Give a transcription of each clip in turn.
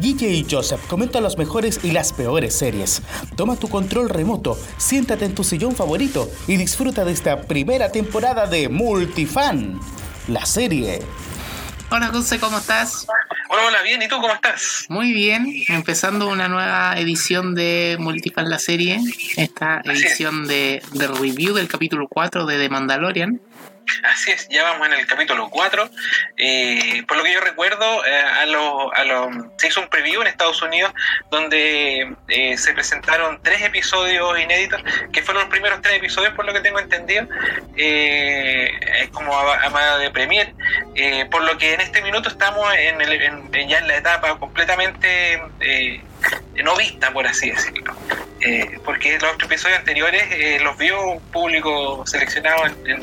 Guille y Joseph comentan las mejores y las peores series. Toma tu control remoto, siéntate en tu sillón favorito y disfruta de esta primera temporada de Multifan, la serie. Hola José, ¿cómo estás? Hola, hola, bien, ¿y tú cómo estás? Muy bien, empezando una nueva edición de Multifan la serie, esta edición de, de review del capítulo 4 de The Mandalorian. Así es, ya vamos en el capítulo 4. Eh, por lo que yo recuerdo, eh, a lo, a lo, se hizo un preview en Estados Unidos donde eh, se presentaron tres episodios inéditos, que fueron los primeros tres episodios, por lo que tengo entendido, es como a, de premier. por lo que en este minuto estamos en el, en, ya en la etapa completamente no vista, por así decirlo. Eh, porque los episodios anteriores eh, los vio un público seleccionado en,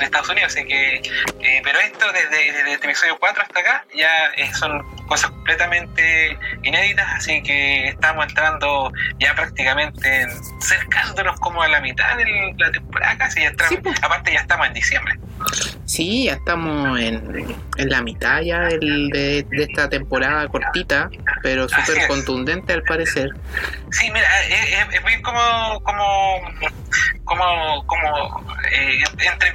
Estados Unidos, así que, eh, pero esto desde, desde, el episodio 4 hasta acá ya son cosas completamente inéditas, así que estamos entrando ya prácticamente cercándonos como a la mitad de la temporada casi, ya pues. aparte ya estamos en diciembre. Sí, ya estamos en, en la mitad ya de, de, esta temporada cortita, pero súper contundente al parecer. Sí, mira, es, es bien como, como, como, como eh, entre,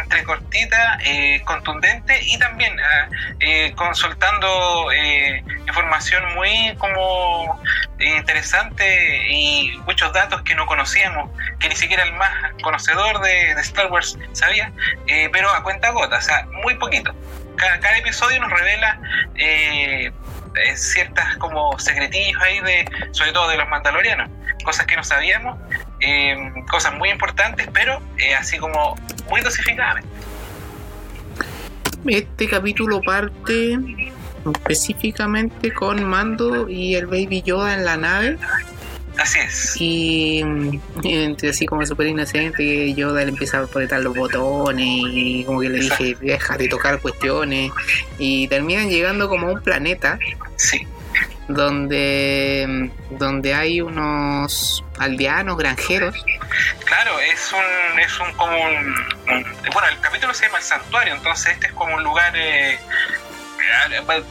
entre cortita, eh, contundente y también ah, eh, consultando eh, información muy como interesante y muchos datos que no conocíamos, que ni siquiera el más conocedor de, de Star Wars sabía, pero a cuenta gota, o sea, muy poquito. Cada, cada episodio nos revela ciertas como secretillos ahí de, sobre todo de los mandalorianos, cosas que no sabíamos, eh, cosas muy importantes, pero eh, así como muy dosificadamente. Este capítulo parte específicamente con Mando y el Baby Yoda en la nave Así es. Y, así como súper inocente, yo le empieza a apretar los botones y como que le dije, deja de tocar cuestiones. Y terminan llegando como a un planeta. Sí. Donde, donde hay unos aldeanos, granjeros. Claro, es un, es un como un, bueno, el capítulo se llama el santuario, entonces este es como un lugar eh,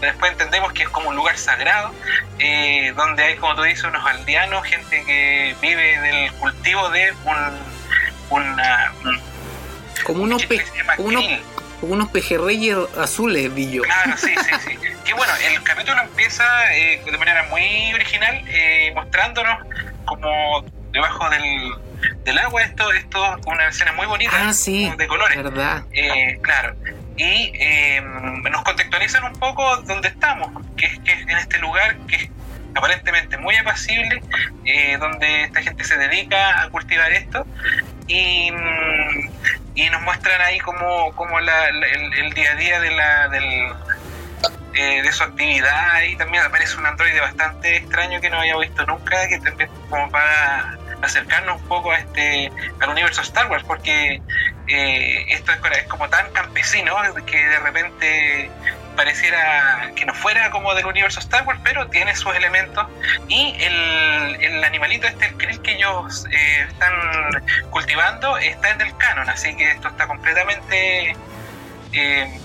después entendemos que es como un lugar sagrado, eh, donde hay, como tú dices, unos aldeanos, gente que vive del cultivo de un, una... como unos, unos, pejerreyes azules, Villo. Claro, sí, sí, sí. que bueno, el capítulo empieza eh, de manera muy original, eh, mostrándonos como debajo del, del agua esto, esto una escena muy bonita ah, sí, de colores. ¿verdad? claro y eh, nos contextualizan un poco dónde estamos, que es que en este lugar que es aparentemente muy apacible, eh, donde esta gente se dedica a cultivar esto y, y nos muestran ahí como, como la, el, día a día de la del, eh, de su actividad y también aparece un androide bastante extraño que no había visto nunca, que también como para acercarnos un poco a este al universo Star Wars, porque eh, esto es, como tan campesino que de repente pareciera que no fuera como del universo Star Wars, pero tiene sus elementos. Y el, el animalito este, el krill que ellos eh, están cultivando, está en el canon, así que esto está completamente eh,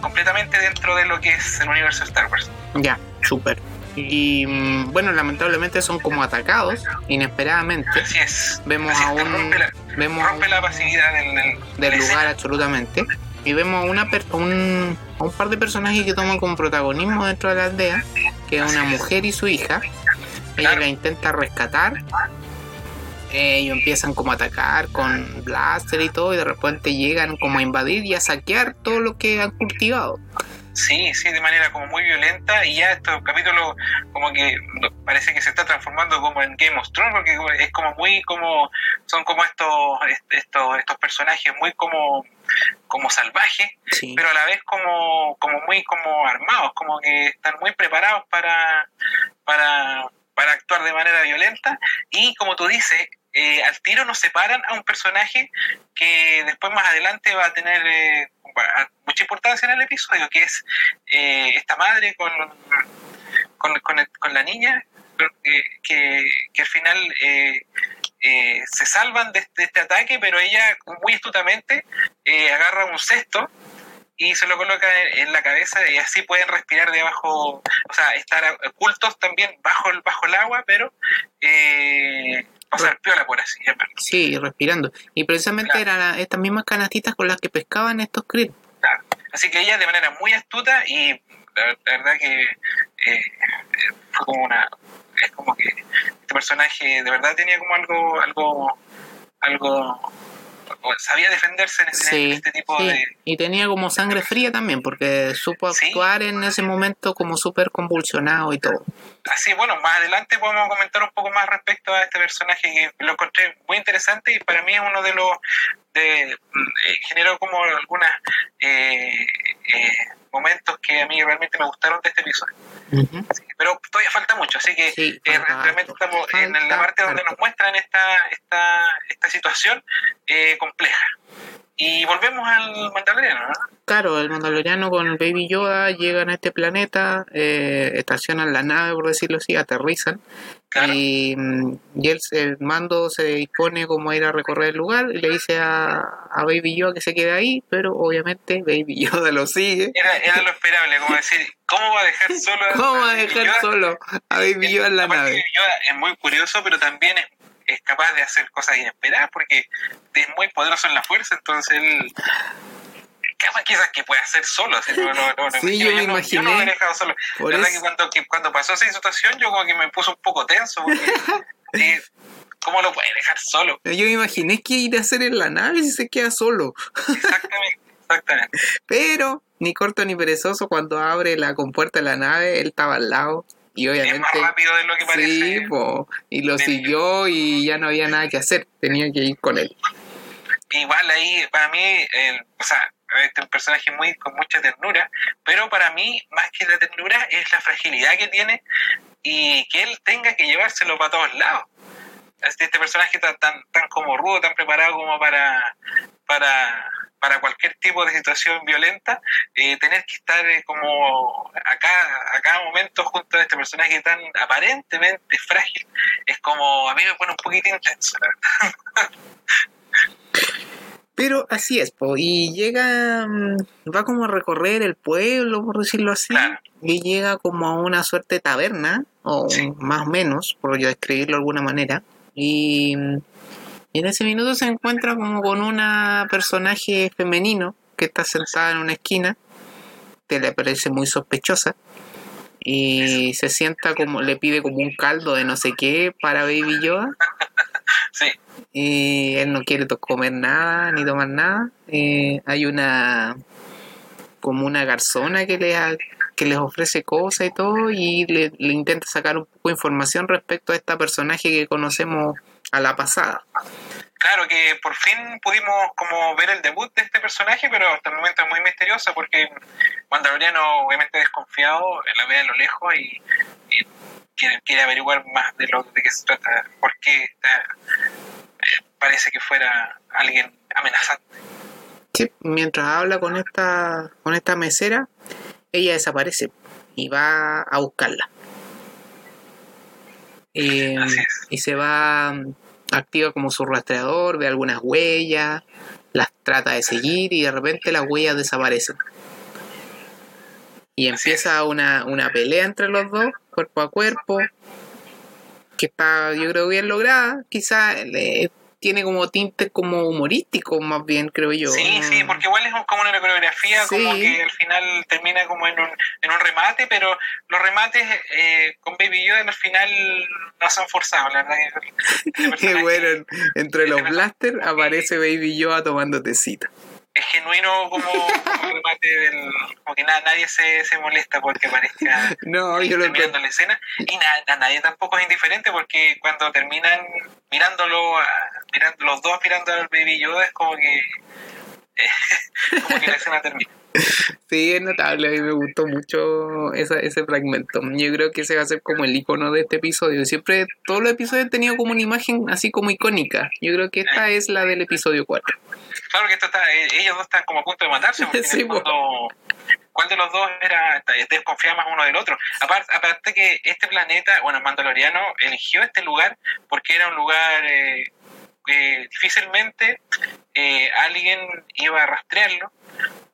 completamente dentro de lo que es el universo Star Wars. Ya, súper. Y mm, bueno, lamentablemente son como atacados inesperadamente. Así es. Vemos a un. Rompe la, vemos la pasividad del, lugar, absolutamente. Y vemos una un, a un par de personajes que toman como protagonismo dentro de la aldea, que es una mujer y su hija. Ella la intenta rescatar. Ellos empiezan como a atacar con blaster y todo, y de repente llegan como a invadir y a saquear todo lo que han cultivado. Sí, sí, de manera como muy violenta y ya estos capítulos como que parece que se está transformando como en Game of Thrones porque es como muy como son como estos estos estos personajes muy como como salvajes, pero a la vez como como muy como armados, como que están muy preparados para para para actuar de manera violenta. Y como tú dices eh, al tiro nos separan a un personaje que después más adelante va a tener eh, mucha importancia en el episodio, que es eh, esta madre con, con, la niña, que, al final se salvan de este, ataque, pero ella muy astutamente agarra un cesto y se lo coloca en, la cabeza y así pueden respirar debajo, o sea, estar ocultos también bajo el, bajo el agua, pero pasar piola por así. Sí, respirando. Y precisamente eran estas mismas canastitas con las que pescaban estos. Claro. Así que ella de manera muy astuta y la, verdad que eh, fue como una es como que este personaje de verdad tenía como algo algo algo sabía defenderse en este, este tipo de... Y tenía como sangre fría también, porque supo actuar en ese momento como súper convulsionado y todo. Así, bueno, más adelante podemos comentar un poco más respecto a este personaje que lo encontré muy interesante y para mí es uno de los... De, eh, generó como algunas... Eh, eh, momentos que a mí realmente me gustaron de este episodio. pero todavía falta mucho, así que eh, realmente estamos en la parte donde nos muestran esta, esta, esta situación eh, compleja. Y volvemos al Mandaloriano, ¿no? Claro, el Mandaloriano con el Baby Yoda llegan a este planeta, eh, estacionan la nave, por decirlo así, aterrizan. Y, mm, y el, mando se dispone como a ir a recorrer el lugar y le dice a, a, Baby Yoda que se quede ahí, pero obviamente Baby Yoda lo sigue. Era, era lo esperable, como decir, ¿cómo va a dejar solo a, ¿Cómo va a dejar solo a Baby Yoda en la nave? Baby Yoda es muy curioso, pero también es es capaz de hacer cosas inesperadas porque es muy poderoso en la fuerza, entonces él quizás que puede hacer solo. sí, yo me imaginé. no lo he dejado solo. Por verdad que cuando, cuando pasó esa situación yo como que me puse un poco tenso porque... ¿Cómo lo puede dejar solo? Yo me imaginé que ir a hacer en la nave si se queda solo. Exactamente, exactamente. Pero, ni corto ni perezoso, cuando abre la compuerta de la nave, él estaba al lado y obviamente, es más rápido de lo que parece. Sí, y lo siguió y ya no había nada que hacer, tenía que ir con él. Igual ahí, para mí, el, o sea, este es un personaje muy con mucha ternura, pero para mí, más que la ternura, es la fragilidad que tiene y que él tenga que llevárselo para todos lados. Este personaje tan, tan, tan como rudo, tan preparado como para, para para cualquier tipo de situación violenta, eh, tener que estar eh, como acá a cada momento junto a este personaje tan aparentemente frágil, es como a mí me pone un poquito intenso. Pero así es, y llega, mm, va como a recorrer el pueblo, por decirlo así, y llega como a una suerte de taberna, o más o menos, por yo describirlo de alguna manera, y y en ese minuto se encuentra como con una personaje femenino que está sentada en una esquina, que le parece muy sospechosa. Y se sienta como, le pide como un caldo de no sé qué para Baby Yoda. Sí. Y él no quiere comer nada ni tomar nada. Eh, hay una como una garzona que le que les ofrece cosas y todo y le, le, intenta sacar un poco de información respecto a esta personaje que conocemos a la pasada. Claro que por fin pudimos como ver el debut de este personaje, pero hasta el momento es muy misteriosa porque Mandaloriano obviamente desconfiado, la ve a lo lejos y, quiere, averiguar más de lo de qué se trata, por qué eh, parece que fuera alguien amenazante. Sí, mientras habla con esta, con esta mesera, ella desaparece y va a buscarla. Eh, y se va, activa como su rastreador, ve algunas huellas, las trata de seguir y de repente las huellas desaparecen. Y empieza una, una pelea entre los dos, cuerpo a cuerpo, que está yo creo bien lograda. Quizá tiene como tinte como humorístico más bien, creo yo. Sí, sí, porque igual es como una coreografía, como que al final termina como en un, en un remate, pero los remates eh, con Baby Yoda al final no son forzados, la verdad. Este bueno, entre los blasters aparece Baby Yoda tomando tecita es genuino como, como remate del. como que nada, nadie se, se molesta porque parezca no, yo lo mirando la escena. Y nada, nadie tampoco es indiferente porque cuando terminan mirándolo, mirando, los dos mirando al Baby Yoda es como que. como que la escena termina. Sí, es notable, a mí me gustó mucho esa, ese fragmento. Yo creo que ese va a ser como el icono de este episodio. Siempre, todos los episodios han tenido como una imagen así como icónica. Yo creo que esta es la del episodio 4. Claro que esto está, eh, ellos dos están como a punto de matarse, porque sí, ¿cuál de los dos era desconfía más uno del otro? Aparte, aparte que este planeta, bueno, Mandaloriano eligió este lugar porque era un lugar eh, que difícilmente eh, alguien iba a rastrearlo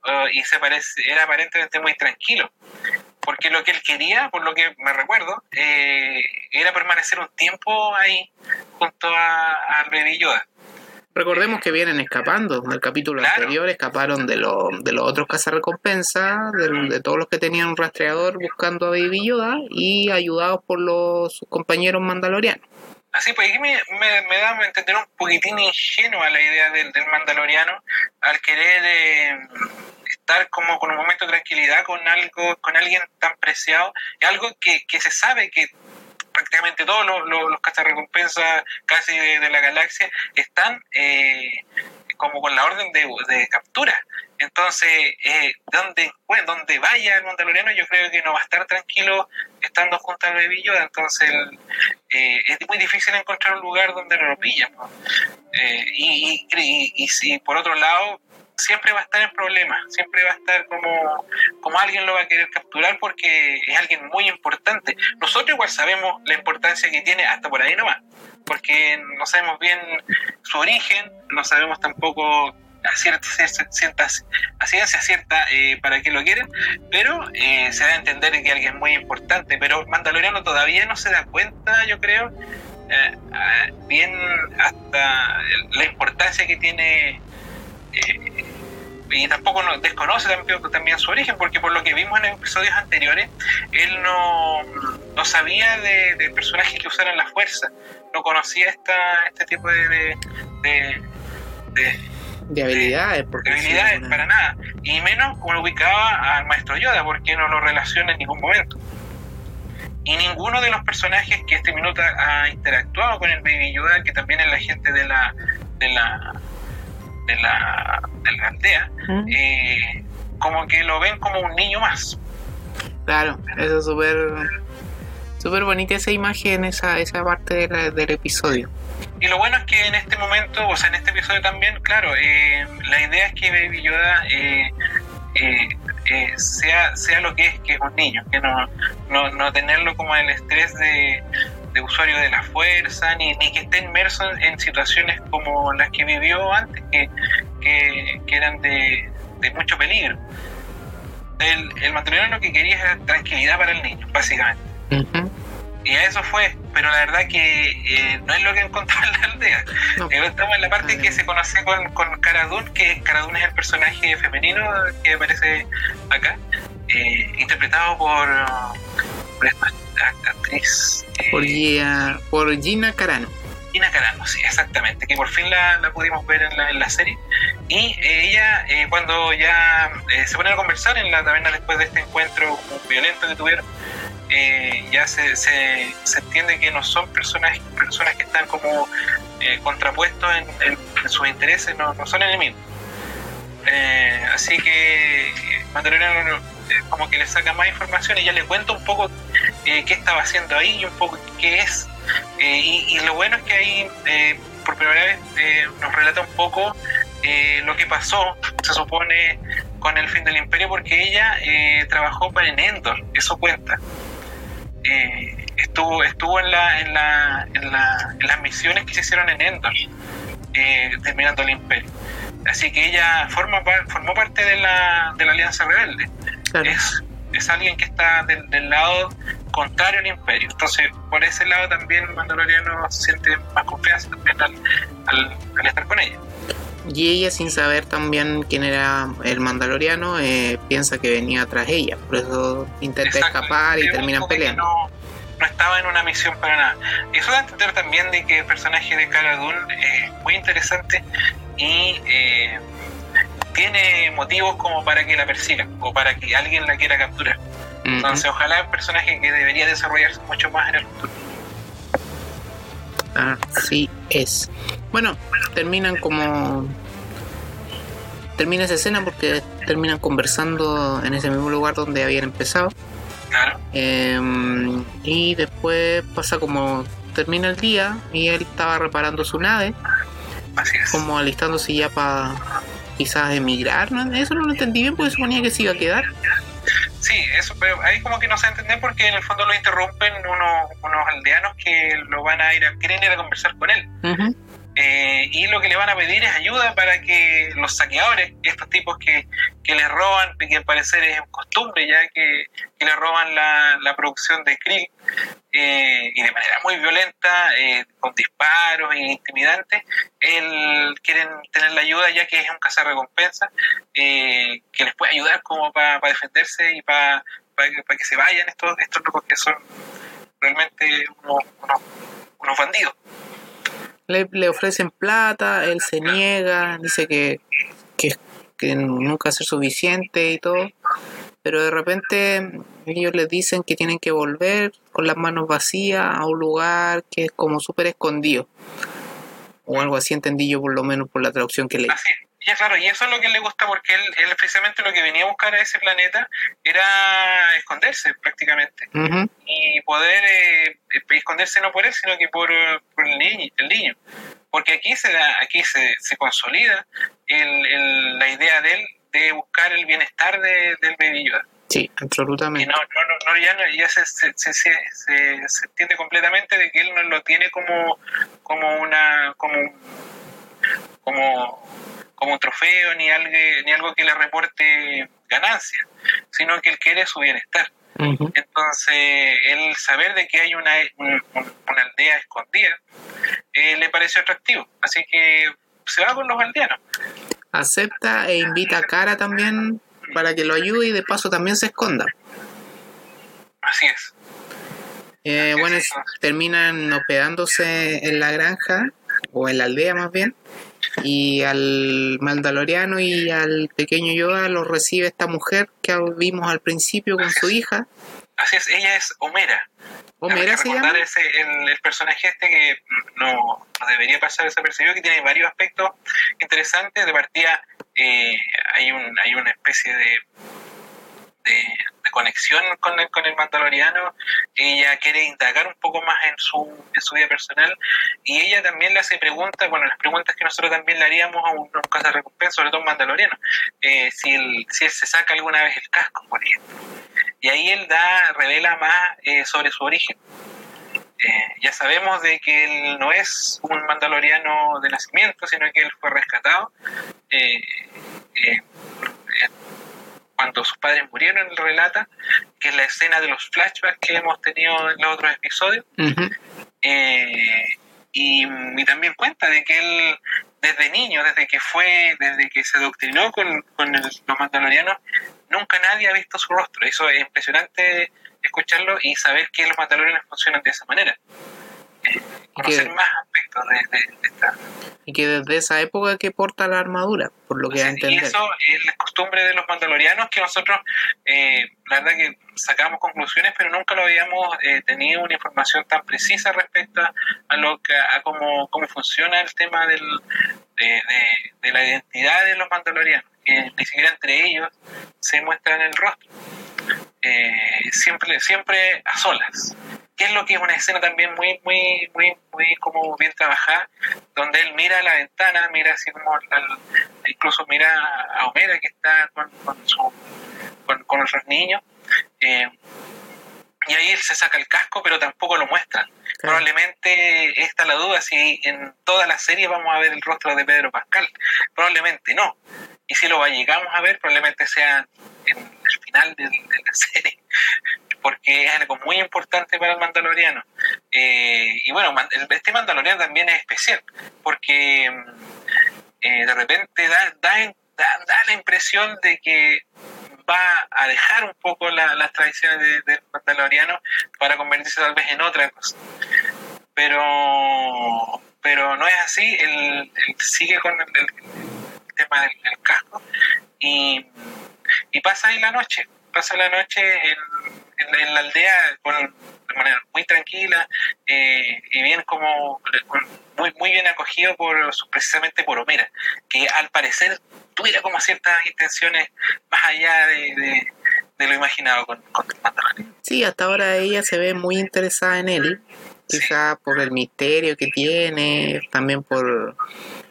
uh, y se parece, era aparentemente muy tranquilo. Porque lo que él quería, por lo que me recuerdo, eh, era permanecer un tiempo ahí junto a, a Baby Yoda. Recordemos que vienen escapando. En el capítulo Claro. anterior escaparon de, lo- de los otros cazarrecompensas, de, de todos los que tenían un rastreador buscando a Baby Yoda y ayudados por los sus compañeros mandalorianos. Así pues, aquí me, me, me da a entender un poquitín ingenua la idea del, del mandaloriano al querer eh, estar como con un momento de tranquilidad con algo, con alguien tan preciado, y algo que, que se sabe que prácticamente todos los, los, los cazarrecompensas casi de, la galaxia están eh, como con la orden de, captura. Entonces, eh, donde, bueno, donde vaya el mandaloriano, yo creo que no va a estar tranquilo estando junto al Yoda. Entonces, eh, es muy difícil encontrar un lugar donde no lo pillan. Eh, y, y, y- y si por otro lado, siempre va a estar en problemas, siempre va a estar como, como alguien lo va a querer capturar porque es alguien muy importante. Nosotros igual sabemos la importancia que tiene hasta por ahí nomás, porque no sabemos bien su origen, no sabemos tampoco a ciencia cierta eh, para qué lo quieren, pero eh, se da a entender que alguien muy importante, pero Mandaloriano todavía no se da cuenta, yo creo, eh, ah, bien hasta la importancia que tiene eh, y tampoco no, desconoce también, también su origen, porque por lo que vimos en episodios anteriores, él no, no sabía de, de personajes que usaran la fuerza, no conocía esta, este tipo de, de, de- de- De habilidades, porque de habilidades para nada, y menos como lo ubicaba al maestro Yoda, porque no lo relaciona en ningún momento. Y ninguno de los personajes que este minuto ha interactuado con el Baby Yoda, que también es la gente de la de la de la, de la aldea, ¿Mm? eh, como que lo ven como un niño más. Claro, eso es súper súper bonita esa imagen, esa, esa parte de la- del episodio. Y lo bueno es que en este momento, o sea, en este episodio también, claro, eh, la idea es que Baby Yoda eh, eh, eh, sea, sea lo que es, que es un niño, que no, no, no tenerlo como el estrés de, de usuario de la fuerza, ni, ni que esté inmerso en, en situaciones como las que vivió antes, que, que, que eran de, de mucho peligro. El, el matrimonio lo que quería era tranquilidad para el niño, básicamente. Y a eso fue, pero la verdad que eh, no es lo que encontró en la aldea. No. Eh, Estamos en la parte que se conoce con, con Cara Dune, que Cara Dune es el personaje femenino que aparece acá, eh, interpretado por, por esta act- actriz eh, Por, Gia- por Gina Carano. Gina Carano, sí, exactamente, que por fin la, la pudimos ver en la, en la serie. Y eh, ella, eh, cuando ya eh, se ponen a conversar en la taberna después de este encuentro violento que tuvieron, eh, ya se, se, se entiende que no son personas, personas que están como eh, contrapuestos en, en- en sus intereses, no, no son enemigos. Eh, así que eh, Mandaloriano eh, como que le saca más información y ya le cuenta un poco eh, qué estaba haciendo ahí y un poco qué es. Eh, y, lo bueno es que ahí eh, por primera vez eh, nos relata un poco eh, lo que pasó, se supone, con el fin del imperio, porque ella eh, trabajó para en Endor, eso cuenta. Eh, estuvo estuvo en, la, en, la, en, la- en las misiones que se hicieron en Endor, eh, terminando el imperio. Así que ella forma formó parte de la, de la Alianza Rebelde Claro. es, es alguien que está del, del lado contrario al imperio. Entonces, por ese lado también Mandaloriano siente más confianza también al, al- al estar con ella. Y ella, sin saber también quién era el mandaloriano, eh, piensa que venía tras ella. Por eso intenta Exacto. escapar y terminan peleando. No, no estaba en una misión para nada. Y eso da a entender también de que el personaje de Cara Dune es muy interesante y eh, tiene motivos como para que la persigan o para que alguien la quiera capturar. Entonces, ojalá un personaje que debería desarrollarse mucho más en el futuro. Así es. Bueno, terminan como. Termina esa escena porque terminan conversando en ese mismo lugar donde habían empezado. Claro. Em, y después pasa como. Termina el día y él estaba reparando su nave, Así es. como alistándose ya para quizás emigrar. ¿no? Eso no lo entendí bien porque suponía que se iba a quedar. Sí, eso, pero ahí como que no se entiende porque en el fondo lo interrumpen unos, unos aldeanos que lo van a ir a, quieren ir a conversar con él. Ujú. Eh, y lo que le van a pedir es ayuda para que los saqueadores, estos tipos que, que les roban, que al parecer es costumbre ya que, que le roban la, la producción de krill, eh, y de manera muy violenta, eh, con disparos e intimidantes, él, quieren tener la ayuda ya que es un cazarrecompensa, eh, que les puede ayudar como para defenderse y para que se vayan estos, estos locos que son realmente unos, unos, bandidos. Le, le, ofrecen plata, él se niega, dice que, que, nunca ser suficiente y todo, pero de repente ellos les dicen que tienen que volver con las manos vacías a un lugar que es como súper escondido. O algo así entendí yo por lo menos por la traducción que leí. Así, y claro, y eso es lo que le gusta porque él, él, precisamente lo que venía a buscar a ese planeta era esconderse prácticamente. Y poder eh, esconderse no por él, sino que por, por el, niño, el niño. Porque aquí se da, aquí se, se consolida el, el, la idea de él de buscar el bienestar de, del baby Yoda. Sí, absolutamente. Y no, no, no, ya, ya se, se, se, se, entiende completamente de que él no lo tiene como, como una como, como, como trofeo ni algo, ni algo que le reporte ganancia, sino que él quiere su bienestar. Entonces, el saber de que hay una, una aldea escondida eh, le pareció atractivo. Así que se va con los aldeanos. Acepta e invita a Cara también para que lo ayude y de paso también se esconda. Así es. Eh, bueno, terminan hospedándose en la granja, o en la aldea más bien, y al Mandaloriano y al pequeño Yoda lo recibe esta mujer que vimos al principio con su hija. Así es, ella es Homera. Homera se llama. Ese, el, el, personaje este que no, no debería pasar desapercibido, que tiene varios aspectos interesantes. De partida, eh, hay, un, hay una especie de conexión con el, con el mandaloriano. Ella quiere indagar un poco más en su, vida personal y ella también le hace preguntas, bueno, las preguntas que nosotros también le haríamos a un, caso de recompensa, sobre todo un mandaloriano, eh, si, él, se saca alguna vez el casco, por ejemplo. Y ahí él da, revela más eh, sobre su origen. Eh, ya sabemos de que él no es un mandaloriano de nacimiento, sino que él fue rescatado. Eh, cuando sus padres murieron, él relata, que es la escena de los flashbacks que hemos tenido en los otros episodios. Uh -huh. y, y, también cuenta de que él, desde niño, desde que fue, desde que se doctrinó con, con el, los mandalorianos, nunca nadie ha visto su rostro. Eso es impresionante escucharlo y saber que los mandalorianos funcionan de esa manera. Conocer más aspectos de, de, de, esta. Y que desde esa época que porta la armadura, por lo que sí, Y eso es la costumbre de los mandalorianos que nosotros, eh, la verdad que sacamos conclusiones, pero nunca lo habíamos eh, tenido una información tan precisa respecto a, a lo que, a cómo, cómo funciona el tema del, de, de, la identidad de los mandalorianos, que ni siquiera entre ellos se muestran el rostro. Eh, siempre, siempre a solas. Que es lo que es una escena también muy, muy, muy, muy como bien trabajada, donde él mira a la ventana, mira así como incluso mira a Homera que está con, con, su, con otros niños. Eh, y ahí él se saca el casco, pero tampoco lo muestra. Claro. Probablemente está la duda si en toda la serie vamos a ver el rostro de Pedro Pascal. Probablemente no. Y si lo llegamos a ver, probablemente sea en el final de, de la serie. Porque es algo muy importante para el mandaloriano. Eh, y bueno, este mandaloriano también es especial. Porque eh, de repente da, da, da, da la impresión de que va a dejar un poco la, las tradiciones del de mandaloriano para convertirse tal vez en otra cosa. Pero, pero no es así, él, sigue con el tema del, del, casco y, y, pasa ahí la noche, pasa la noche en, en, en la aldea con, de manera muy tranquila eh, y bien como muy, muy bien acogido por precisamente por Homera, que al parecer tuviera como ciertas intenciones más allá de, de, de lo imaginado con, con. Sí, hasta ahora ella se ve muy interesada en él, quizá sí. por el misterio que tiene, también por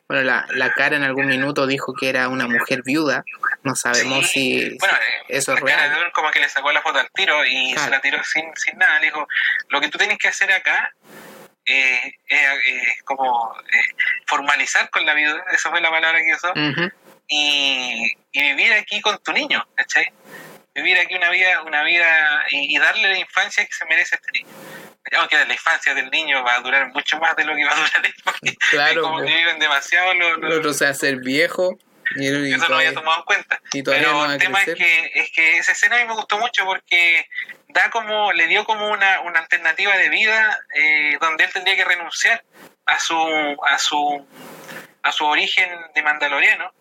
bueno, la, la, cara en algún minuto dijo que era una mujer viuda. No sabemos sí. si, bueno, eso es real. Cara como que le sacó la foto al tiro y claro. se la tiró sin, sin nada. Le dijo, lo que tú tienes que hacer acá eh, como formalizar con la vida, esa fue la palabra que usó, y, vivir aquí con tu niño, ¿cachai? Vivir aquí una vida, una vida y, darle la infancia que se merece a este niño. Aunque la infancia del niño va a durar mucho más de lo que va a durar él, porque claro, como que viven demasiado los... Lo, o sea, ser viejo eso no había tomado en cuenta. Pero el tema es que, es que esa escena a mí me gustó mucho porque da como, le dio como una, una alternativa de vida eh, donde él tendría que renunciar a su, a su, a su origen de mandaloriano,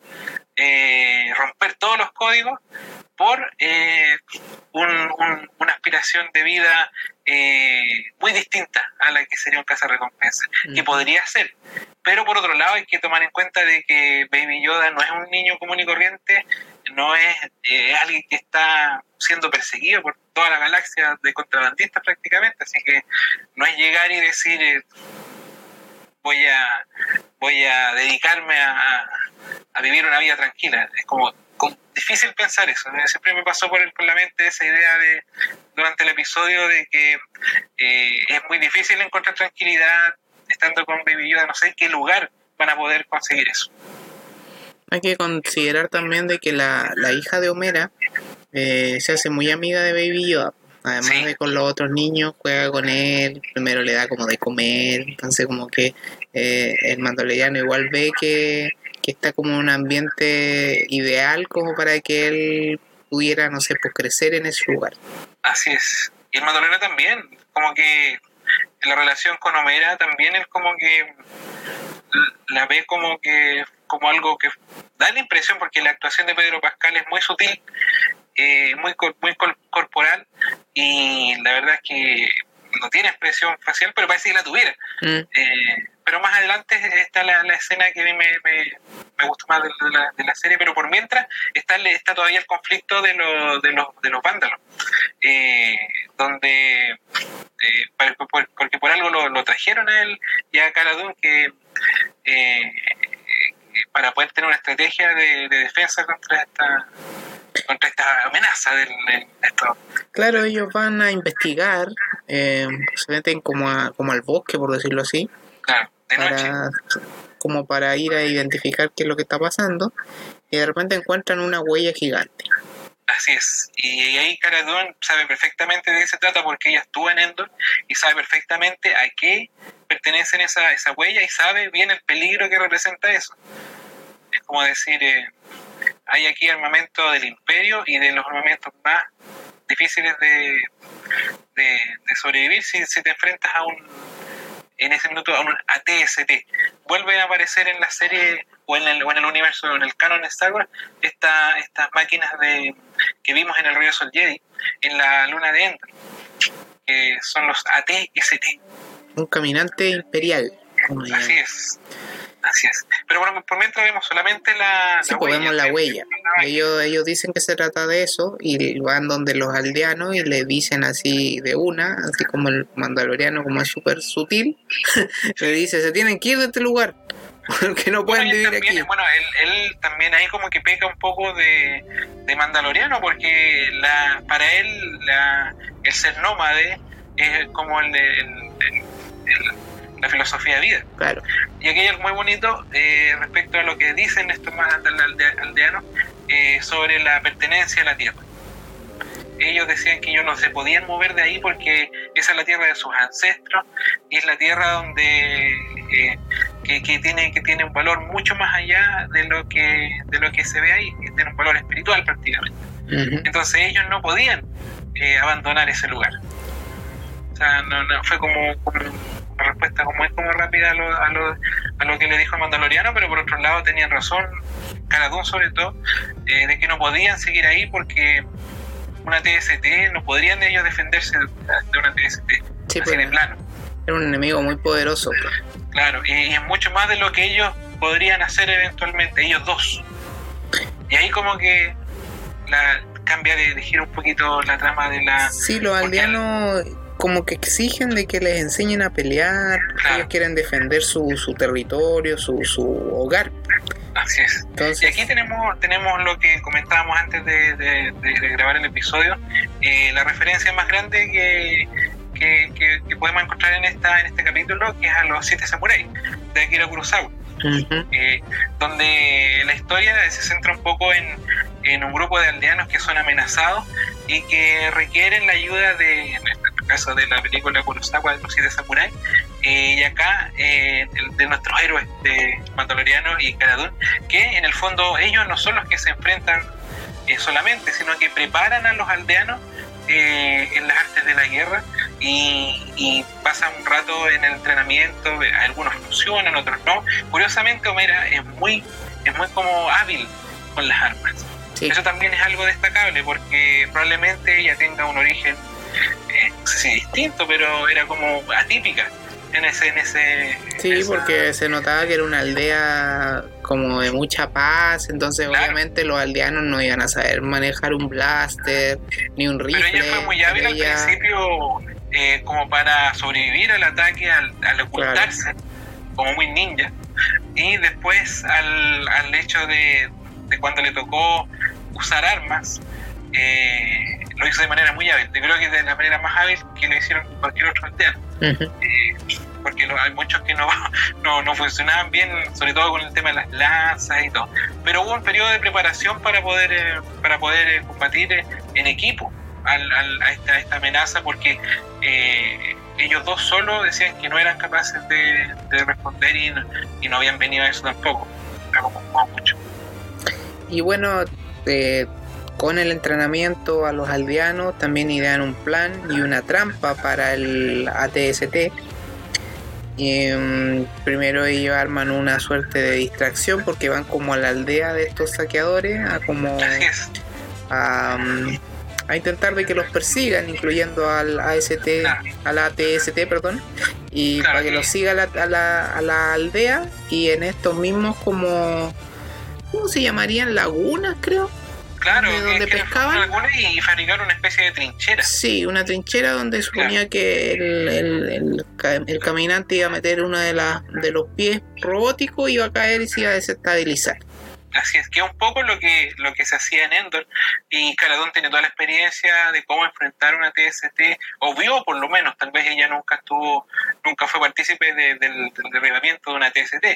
eh, romper todos los códigos por eh, una aspiración de vida muy distinta a la que sería un caza recompensa, que podría ser. Pero por otro lado hay que tomar en cuenta de que Baby Yoda no es un niño común y corriente, no es, alguien que está siendo perseguido por toda la galaxia de contrabandistas prácticamente, así que no es llegar y decir voy a voy a dedicarme a, vivir una vida tranquila. Es como, difícil pensar eso. Siempre me pasó por, el, por la mente esa idea de durante el episodio de que eh, es muy difícil encontrar tranquilidad estando con Baby Yoda. No sé en qué lugar van a poder conseguir eso. Hay que considerar también de que la, la hija de Homera eh, se hace muy amiga de Baby Yoda. Además de con los otros niños, juega con él, primero le da como de comer, entonces como que eh, el mandaloriano igual ve que, está como un ambiente ideal como para que él pudiera, no sé, pues crecer en ese lugar. Así es. Y el mandaloriano también, como que la relación con Homera también es como que la ve como que como algo que da la impresión porque la actuación de Pedro Pascal es muy sutil eh, muy, muy corporal y la verdad es que no tiene expresión facial, pero parece que la tuviera. Mm. Eh, pero más adelante está la, escena que a mí me, me, gustó más de, la, de, la, serie, pero por mientras está, está todavía el conflicto de, los de, los, de los vándalos, eh, donde, porque por algo lo, trajeron a él y a Caradun que para poder tener una estrategia de, defensa contra esta contra esta amenaza del, esto. Claro, ellos van a investigar, eh, se meten como, como al bosque, por decirlo así. Claro, de noche. como para ir a identificar qué es lo que está pasando. Y de repente encuentran una huella gigante. Así es. Y ahí Cara sabe perfectamente de qué se trata porque ella estuvo en Endor y sabe perfectamente a qué pertenece esa, esa huella y sabe bien el peligro que representa eso. Es como decir, eh, hay aquí armamento del imperio y de los armamentos más difíciles de, de, sobrevivir si, si, te enfrentas a un en ese minuto a un ATST. Vuelve a aparecer en la serie o en el, o en el universo o en el canon de Star Wars esta, estas máquinas de que vimos en el regreso del Jedi en la luna de Endor que son los ATST un caminante imperial así es Así es. Pero bueno, por mientras vemos solamente la, sí, pues huella. la huella. Ellos, ellos dicen que se trata de eso y van donde los aldeanos y le dicen así de una, así como el mandaloriano, como es súper sutil, le dice, se tienen que ir de este lugar. Porque no pueden vivir aquí. Bueno, él, él, también ahí como que peca un poco de, de mandaloriano, porque la, para él la, el ser nómade es como el, el la filosofía de vida. Claro. Y aquello es muy bonito eh, respecto a lo que dicen estos más aldeanos eh, sobre la pertenencia a la tierra. Ellos decían que ellos no se podían mover de ahí porque esa es la tierra de sus ancestros y es la tierra donde eh, que, tiene que tiene un valor mucho más allá de lo que de lo que se ve ahí, que tiene un valor espiritual prácticamente. Entonces ellos no podían abandonar ese lugar. O sea, no, fue como respuesta como es como rápida a lo, a lo, a lo que le dijo el mandaloriano, pero por otro lado tenían razón, Caradón sobre todo, eh, de que no podían seguir ahí porque una TST, no podrían ellos defenderse de una TST, sí, así pues, plano. Era un enemigo muy poderoso. Claro, y, es mucho más de lo que ellos podrían hacer eventualmente, ellos dos. Y ahí como que la, cambia de, de giro un poquito la trama de la... Sí, los aldeanos como que exigen de que les enseñen a pelear, ellos quieren defender su, su territorio, su, su hogar. Así es. y aquí tenemos, tenemos lo que comentábamos antes de, grabar el episodio, eh, la referencia más grande que, que, que, podemos encontrar en esta en este capítulo, que es a los siete samuráis de Akira Kurosawa. Eh, donde la historia se centra un poco en, un grupo de aldeanos que son amenazados y que requieren la ayuda de, en este caso de la película Kurosawa de los siete samuráis, eh, y acá eh, de nuestros héroes de Mandaloriano y Caradun, que en el fondo ellos no son los que se enfrentan solamente, sino que preparan a los aldeanos en las artes de la guerra y, pasa un rato en el entrenamiento, algunos funcionan, otros no. Curiosamente Homera es muy, es muy como hábil con las armas. Eso también es algo destacable porque probablemente ella tenga un origen, eh, no sé si distinto, pero era como atípica en ese... En ese sí, porque se notaba que era una aldea como de mucha paz, entonces obviamente los aldeanos no iban a saber manejar un blaster ni un rifle. Pero ella fue muy hábil al principio eh, como para sobrevivir al ataque, al, ocultarse, como muy ninja. Y después al, al hecho de, de, cuando le tocó usar armas, eh, lo hizo de manera muy hábil. Yo creo que de la manera más hábil que lo hicieron cualquier otro aldeano. Eh, porque hay muchos que no, no, no, funcionaban bien, sobre todo con el tema de las lanzas y todo. Pero hubo un periodo de preparación para poder, para poder combatir en equipo a, esta, esta, amenaza porque eh, ellos dos solo decían que no eran capaces de, responder y no, habían venido a eso tampoco. mucho. Y bueno, eh, con el entrenamiento a los aldeanos también idean un plan y una trampa para el ATST. Mm, primero ellos arman una suerte de distracción porque van como a la aldea de estos saqueadores a como a, mm, a intentar de que los persigan, incluyendo al AST, a la ATST, perdón, y para que los siga a la, a, la, aldea y en estos mismos como, ¿cómo se llamarían? Lagunas, creo. Claro, de donde pescaban. Y fabricaron una especie de trinchera. Sí, una trinchera donde suponía que el, el, el, caminante iba a meter uno de, las de los pies robóticos, iba a caer y se iba a desestabilizar. Así es que es un poco lo que, lo que se hacía en Endor y Caladón tiene toda la experiencia de cómo enfrentar una TST, o vio por lo menos, tal vez ella nunca estuvo, nunca fue partícipe del, derribamiento de una TST.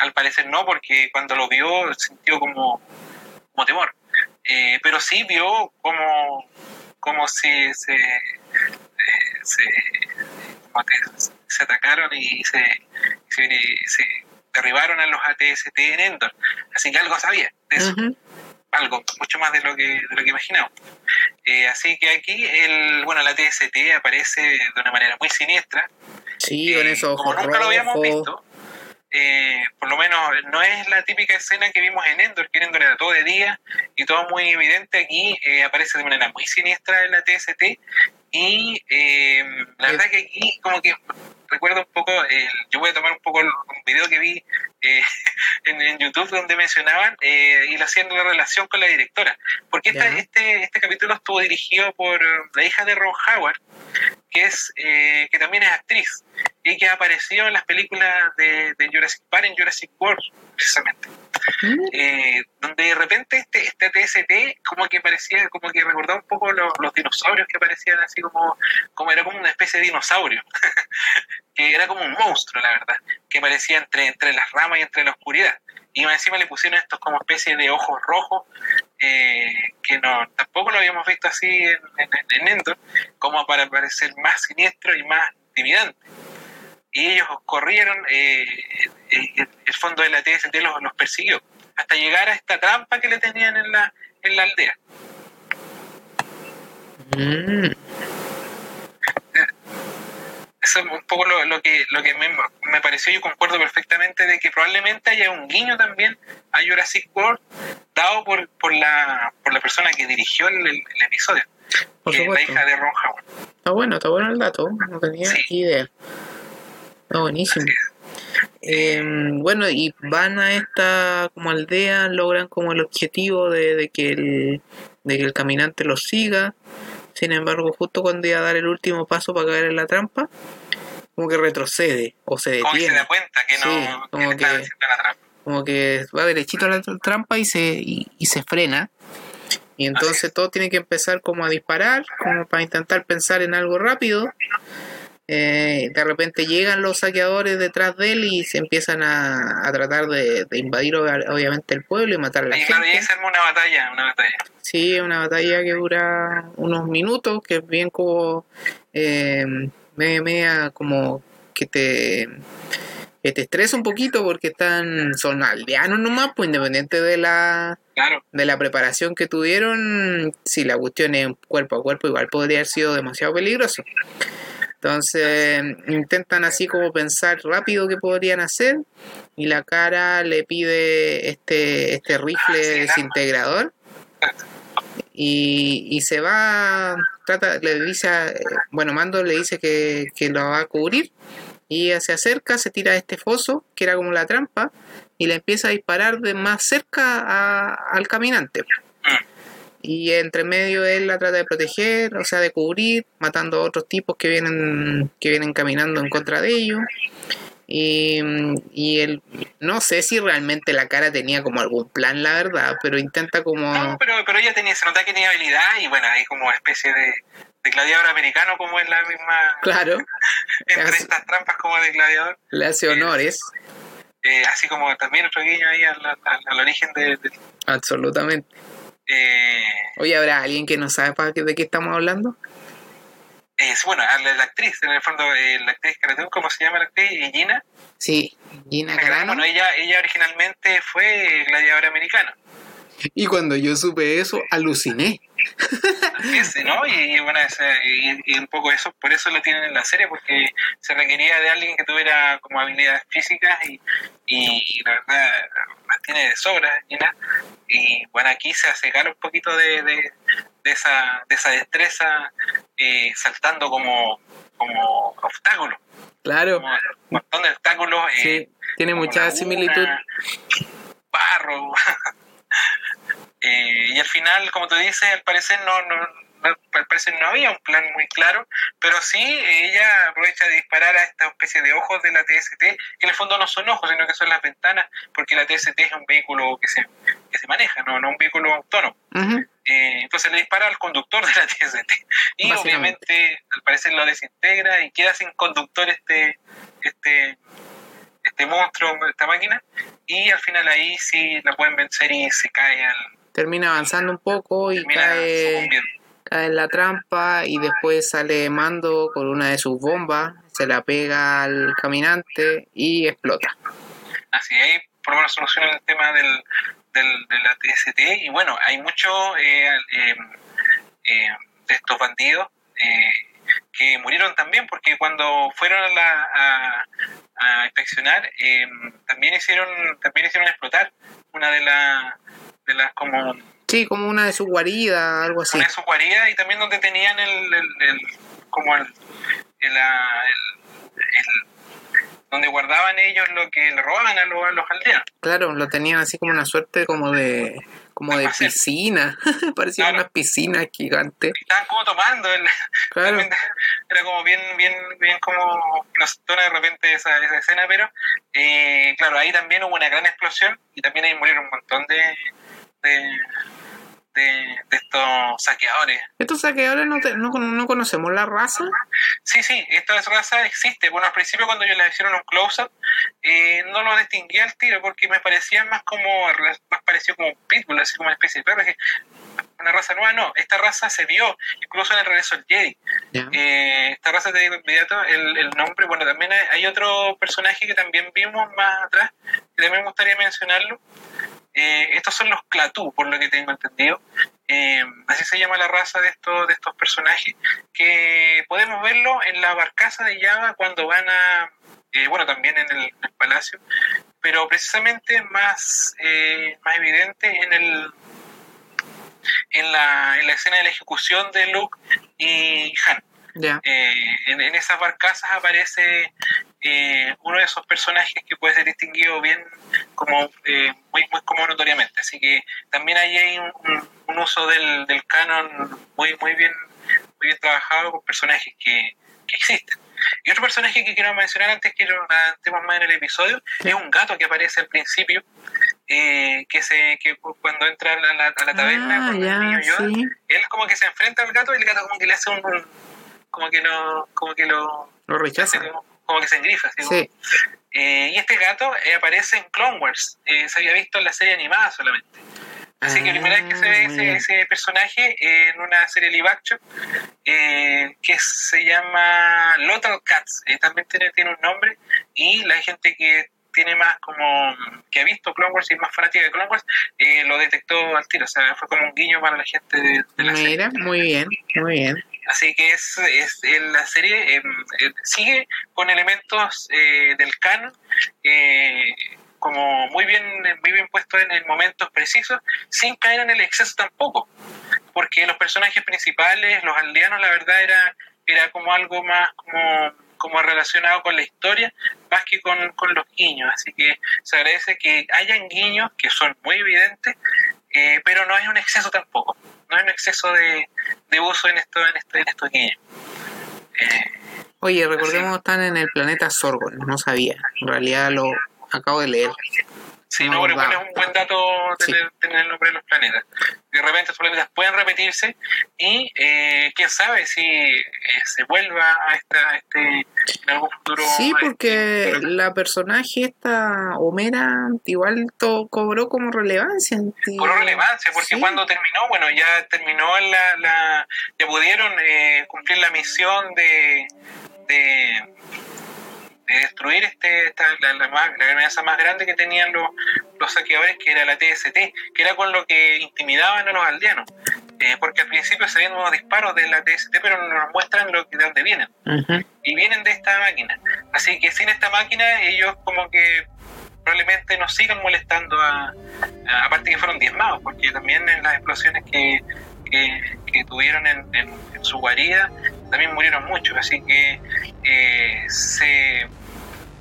Al parecer no, porque cuando lo vio sintió como, como temor. Eh, pero sí vio como, como si se, eh, se, se, atacaron y se, se derribaron a los ATST en Endor. Así que algo sabía de eso. Algo, mucho más de lo que, de lo que imaginaba. Eh, así que aquí, el, bueno, la TST aparece de una manera muy siniestra. Sí, con eh, eso Como nunca lo habíamos visto. Eh, por lo menos no es la típica escena que vimos en Endor, que en Endor era todo de día y todo muy evidente. Aquí aparece de manera muy siniestra en la TST. Y la verdad que aquí, como que recuerdo un poco, yo voy a tomar un poco un video que vi eh, en, YouTube donde mencionaban eh, y hacían en relación con la directora. Porque este, este capítulo estuvo dirigido por la hija de Ron Howard, que, es, eh, que también es actriz y que ha aparecido en las películas de, de Jurassic Park en Jurassic World, precisamente. Mm. Eh, donde de repente este, este TST como que parecía, como que recordaba un poco los, dinosaurios que parecían así como, como era como una especie de dinosaurio, que era como un monstruo, la verdad, que parecía entre, entre las ramas y entre la oscuridad. Y encima le pusieron estos como especie de ojos rojos, eh, que no tampoco lo habíamos visto así en, en, Endor, como para parecer más siniestro y más intimidante y ellos corrieron, eh, el, fondo de la TST los, los, persiguió, hasta llegar a esta trampa que le tenían en la, en la aldea. Mm. Eso es un poco lo, que, lo que me, pareció, yo concuerdo perfectamente de que probablemente haya un guiño también a Jurassic World dado por, por, la, por la persona que dirigió el, episodio, que es la hija de Ron Howard. Está bueno, está bueno el dato, no tenía idea. Está buenísimo. Em, bueno, y van a esta como aldea, logran como el objetivo de, que el, de que el caminante los siga. Sin embargo, justo cuando iba a dar el último paso para caer en la trampa, como que retrocede o se detiene. Como que se da cuenta que no como que, la trampa. Como que va derechito a la trampa y se, y, se frena. Y entonces todos tienen que empezar como a disparar, como para intentar pensar en algo rápido. Eh, de repente llegan los saqueadores detrás de él y se empiezan a, a tratar de, de invadir ob- obviamente el pueblo y matar a la Ahí, claro, y gente. arma una batalla, una batalla. Sí, es una batalla que dura unos minutos, que es bien como eh, media, media como que te que te estresa un poquito porque están son aldeanos nomás, pues independiente de la Claro, de la preparación que tuvieron, si la cuestión es cuerpo a cuerpo, igual podría haber sido demasiado peligroso. Entonces intentan así como pensar rápido qué podrían hacer y la cara le pide este, este rifle Ah, sí, arma. Y, y se va, trata, le dice, a- bueno, Mando le dice que, que lo va a cubrir y se acerca, se tira a este foso, que era como la trampa, y le empieza a disparar de más cerca a- al caminante. Y entre medio él la trata de proteger, o sea, de cubrir, matando a otros tipos que vienen, que vienen caminando en contra de ellos. Y, y él, no sé si realmente la cara tenía como algún plan, la verdad, pero intenta como... No, pero, pero ella tenía, se nota que tenía habilidad y bueno, ahí como especie de, de gladiador americano, como es la misma, Claro, entre hace- estas trampas como de gladiador, le hace honores, eh, así como también otro guiño ahí al, al- al origen de... de- absolutamente. eh, Oye, ¿habrá alguien que no sabe de qué estamos hablando? Es, bueno, a la, la actriz, en el fondo, eh, la actriz Caratoon, ¿cómo se llama la actriz? Eh, Gina. Sí, Gina Carano. Bueno, ella, ella originalmente fue gladiador americano. Y cuando yo supe eso, aluciné. Ese, ¿no? Y, y bueno, ese- y, y un poco eso, por eso lo tienen en la serie, porque se requería de alguien que tuviera como habilidades físicas y, y la verdad las tiene de sobra, Gina. Y bueno, aquí se hace gala un poquito de, de, de esa, de esa destreza eh, saltando como, como obstáculos, Claro, como un montón de obstáculos. eh, tiene mucha laguna, similitud. Barro. Eh, y al final, como tú dices, al parecer no, no- al parecer no había un plan muy claro, pero sí ella aprovecha de disparar a esta especie de ojos de la TST, que en el fondo no son ojos, sino que son las ventanas, porque la TST es un vehículo que se, que se maneja, no, no un vehículo autónomo. Eh, entonces le dispara al conductor de la TST y obviamente al parecer lo desintegra y queda sin conductor este este este monstruo, esta máquina y al final ahí sí la pueden vencer y se cae al Termina avanzando un poco y cae, sucumbiendo. En la trampa y después sale Mando con una de sus bombas, se la pega al caminante y explota. Así ahí por lo menos solucionan el tema del, del, de la TST y bueno, hay muchos eh, eh, eh, de estos bandidos eh, que murieron también porque cuando fueron a, la, a, a inspeccionar también hicieron también hicieron explotar una de las de las como Sí, como una de sus guaridas, algo así. una de sus guaridas y también donde tenían el, el, el- como el, el, donde guardaban ellos lo que le robaban a los, a los aldeanos Claro, lo tenían así como una suerte como de como de piscina. Parecía Claro. una piscina gigante. estaban como tomando el, Claro. Era como bien, bien, bien como nos tona de repente esa, esa escena, pero eh, claro, ahí también hubo una gran explosión y también ahí murieron un montón de, de, de, de estos saqueadores. Estos saqueadores no, te- no, no conocemos la raza. Sí, sí, esta raza existe. Bueno, al principio cuando yo les hicieron un close-up, eh, no lo distinguía al tiro porque me parecía más como, más parecido como un pitbull, así como una especie de perro. Dije, Una raza nueva, no. Esta raza se vio incluso en el regreso del Jedi. Eh, esta raza, te digo inmediato, el, el nombre, bueno, también hay, hay otro personaje que también vimos más atrás, que también me gustaría mencionarlo. Eh, estos son los Clatú, por lo que tengo entendido. Eh, así se llama la raza de estos, de estos personajes, que podemos verlo en la barcaza de Java cuando van a, eh, bueno, también en el, en el palacio, pero precisamente más, eh, más evidente en el en la, en la escena de la ejecución de Luke y Han. Eh, en, en esas barcazas aparece eh, uno de esos personajes que puede ser distinguido bien como eh, muy, muy como notoriamente. Así que también ahí hay un, un- uso del, del canon muy muy bien muy bien trabajado con personajes que, que existen. Y otro personaje que quiero mencionar antes que lo antes más en el episodio es un gato que aparece al principio eh, que se que cuando entra a la, a la taberna Ah, con ya, el niño Yoda, sí. él como que se enfrenta al gato y el gato como que le hace un- como que no como que lo Lo rechaza. como, como que se engrifa así como- Sí. Eh, y este gato eh, aparece en Clone Wars eh, se había visto en la serie animada solamente así que Ah, primera vez que se ve muy ese, ese personaje eh, en una serie live action eh, que se llama Lothal Cats también tiene, tiene un nombre y la gente que tiene más como que ha visto Clone Wars y es más fanática de Clone Wars eh, lo detectó al tiro o sea fue como un guiño para la gente de, de la serie Mira, muy bien, muy bien. Así que es, es la serie eh, eh, sigue con elementos eh, del canon eh, como muy bien muy bien puestos en, en momentos precisos sin caer en el exceso tampoco. Porque los personajes principales los aldeanos la verdad era era como algo más como como relacionado con la historia más que con, con los guiños. Así que se agradece que hayan guiños que son muy evidentes eh, pero no hay un exceso tampoco no hay un exceso de, de uso en esto en, esto, en guiños Eh, Oye, recordemos que están en el planeta Sorgon, no sabía. En realidad lo acabo de leer. Sí, No pero igual es un buen dato tener, tener el nombre de los planetas. De repente estos planetas pueden repetirse y eh, quién sabe si eh, se vuelva a, esta, a este en algún futuro. Sí, porque este- la personaje esta Homera igual to- cobró como relevancia. Por relevancia, porque Sí. cuando terminó, bueno, ya terminó la, la ya pudieron eh, cumplir la misión de, de, de destruir este, esta, la, la, más- la amenaza más grande que tenían los, los saqueadores, que era la TST, que era con lo que intimidaban a los aldeanos. Eh, porque al principio se ven unos disparos de la TST, pero no nos muestran lo que, de dónde vienen y vienen de esta máquina. Así que sin esta máquina ellos como que probablemente nos sigan molestando a, a- aparte que fueron diezmados, porque también en las explosiones que, que, que tuvieron en, en- en su guarida también murieron muchos, así que eh, se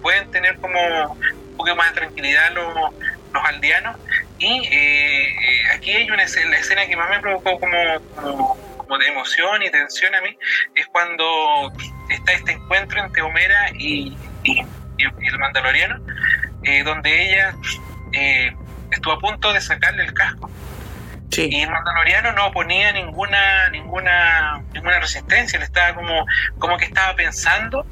pueden tener como un poco más de tranquilidad los, los aldeanos y eh, eh, aquí hay una escena, la escena que más me provocó como, como, como de emoción y tensión a mí es cuando está este encuentro entre Homera y, y- y el mandaloriano eh, donde ella eh, estuvo a punto de sacarle el casco Sí. y el mandaloriano no oponía ninguna ninguna ninguna resistencia, le estaba como como que estaba pensando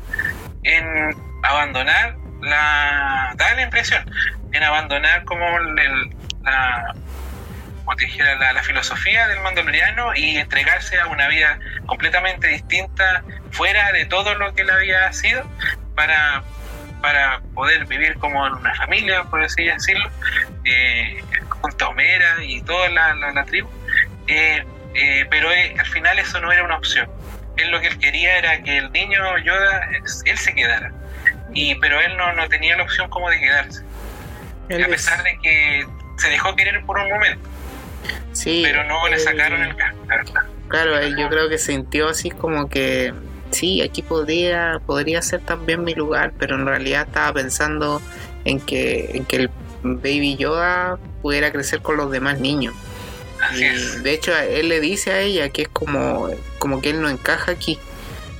en abandonar la da la impresión en abandonar como el- la la, la filosofía del mandaloriano y entregarse a una vida completamente distinta fuera de todo lo que él había sido para para poder vivir como en una familia, por así decirlo, eh, junto a Homera y toda la, la- tribu. Eh, eh, pero eh, al final eso no era una opción. Él lo que él quería era que el niño Yoda, él se quedara. Y, pero él no, no tenía la opción como de quedarse. Él a es- pesar de que se dejó querer por un momento, sí, pero no le él- sacaron el casco, la verdad. Claro, él yo creo que sintió así como que sí, aquí podría, podría ser también mi lugar, pero en realidad estaba pensando en que, en que el Baby Yoda pudiera crecer con los demás niños. Así Y es, de hecho él le dice a ella que es como, como que él no encaja aquí.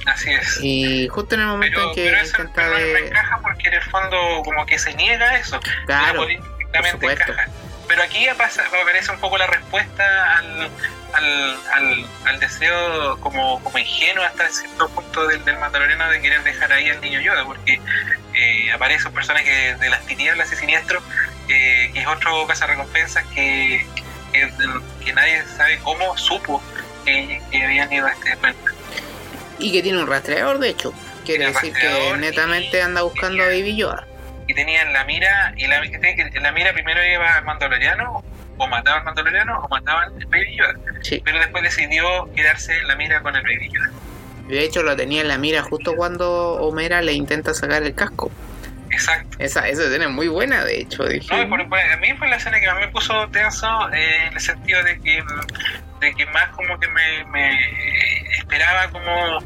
Así es. Y justo en el momento Pero, en que pero eso intenta pero de... encaja porque en el fondo como que se niega a eso. Claro, supuesto. encaja. Pero aquí pasa, aparece un poco la respuesta al, al, al, al deseo como, como ingenuo hasta cierto punto del, del mandaloriano de querer dejar ahí al niño Yoda, porque eh, aparece un personaje de, de las tinieblas y siniestro, eh, que es otro cazarrecompensas que, que, que nadie sabe cómo supo que, que habían ido a este planeta. Y que tiene un rastreador de hecho. Quiere decir que netamente y- anda buscando a Baby Yoda. y tenían la mira, y la, mira primero iba al mandaloriano, o mataba al mandaloriano, o mataban al Baby Yoda. Sí. Pero después decidió quedarse en la mira con el Baby Yoda. De hecho lo tenía en la mira justo cuando Homera le intenta sacar el casco. Exacto. Esa, esa escena es muy buena, de hecho. Dije, No, por- por- a mí fue la escena que más me puso tenso eh, en el sentido de que, de que más como que me, me esperaba como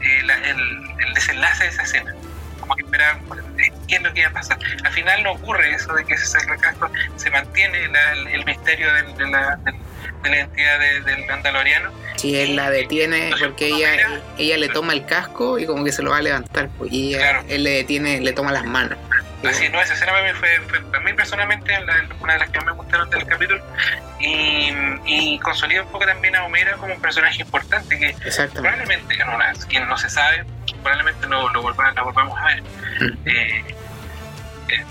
eh, la- el, el desenlace de esa escena. Como que esperaba qué es lo que iba a pasar. Al final no ocurre eso de que se saque el casco, se mantiene la- el, el misterio del- de, la, del- de la identidad de- del mandaloriano. si él la detiene porque ella, ella le toma el casco y como que se lo va a levantar. pues, y ella- Claro. él le detiene, le toma las manos. Así, no, esa escena para mí fue, fue a mí personalmente la- una de las que más me gustaron del capítulo y, y consolida un poco también a Homera como un personaje importante que probablemente, no, quien no se sabe, probablemente lo, lo volva- la volvamos a ver. Eh, eh,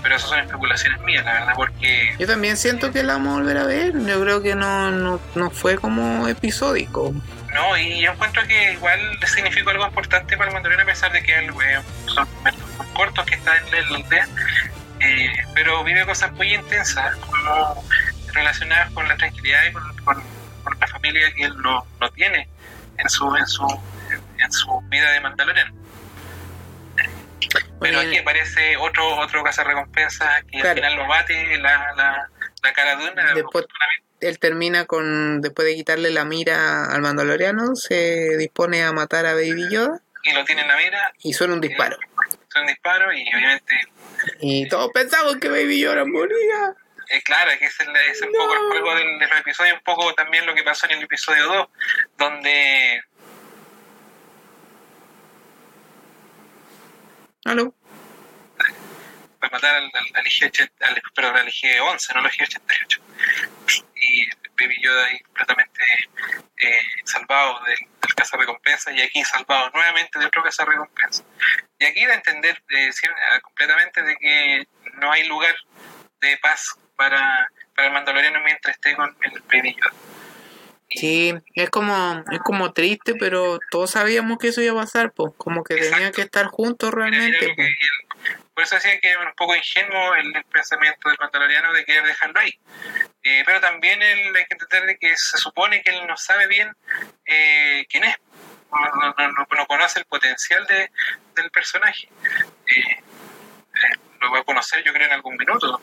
pero esas son especulaciones mías, la verdad, porque Yo también siento que la vamos a volver a ver. Yo creo que no, no, no fue como episódico. no, y yo encuentro que igual significó algo importante para el Mandalorian a pesar de que el, eh, son momentos muy cortos que está en la aldea, eh, pero vive cosas muy intensas, como relacionadas con la tranquilidad y con, con- con la familia que él no, no tiene en su, en su, en su vida de Mandalorian. Pero aquí aparece otro otro cazarrecompensas que Claro. al final lo bate la, la, la cara de una. Después- él termina con, después de quitarle la mira al mandaloriano, se dispone a matar a Baby Yoda y lo tiene en la mira, y suena un disparo. son un disparo y obviamente, Y todos pensamos que Baby Yoda moría. eh, claro, que es, el, es un poco el juego del, del episodio, un poco también lo que pasó en el episodio 2, donde ¿Aló? para matar al, al, al IG-80 al- perdón, al IG-11, no al IG-88. Y Baby Yoda ahí completamente eh, salvado del, del cazarrecompensa y aquí salvado nuevamente de otro cazarrecompensa. Y aquí da a entender eh, completamente de que no hay lugar de paz para, para el mandaloriano mientras esté con el Baby Yoda. Sí, es como, es como triste, pero todos sabíamos que eso iba a pasar, pues, como que tenían que estar juntos realmente. que- el- por eso decía que es un poco ingenuo el, el pensamiento del mandaloriano de querer dejarlo ahí. Eh, pero también él, hay que entender de que se supone que él no sabe bien eh, quién es. No, no- no- no- no conoce el potencial de, del personaje. Eh, eh, lo va a conocer yo creo en algún minuto.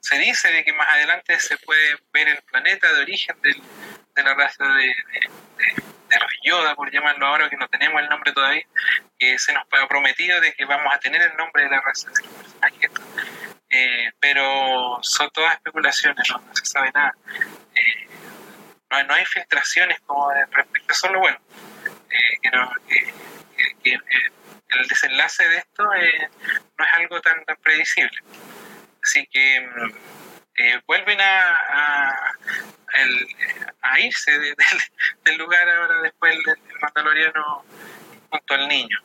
Se dice de que más adelante se puede ver el planeta de origen del- de la raza de, de, por llamarlo ahora, que no tenemos el nombre todavía, que se nos ha prometido de que vamos a tener el nombre de la raza de los personajes. Eh, pero son todas especulaciones, no, se sabe nada. Eh, no, no hay filtraciones como respecto a eso, es lo bueno. Eh, que el desenlace de esto eh, no es algo tan, tan predecible. Así que mm, eh, vuelven a, a, el- a irse de- del, del lugar ahora después del, mandaloriano junto al niño.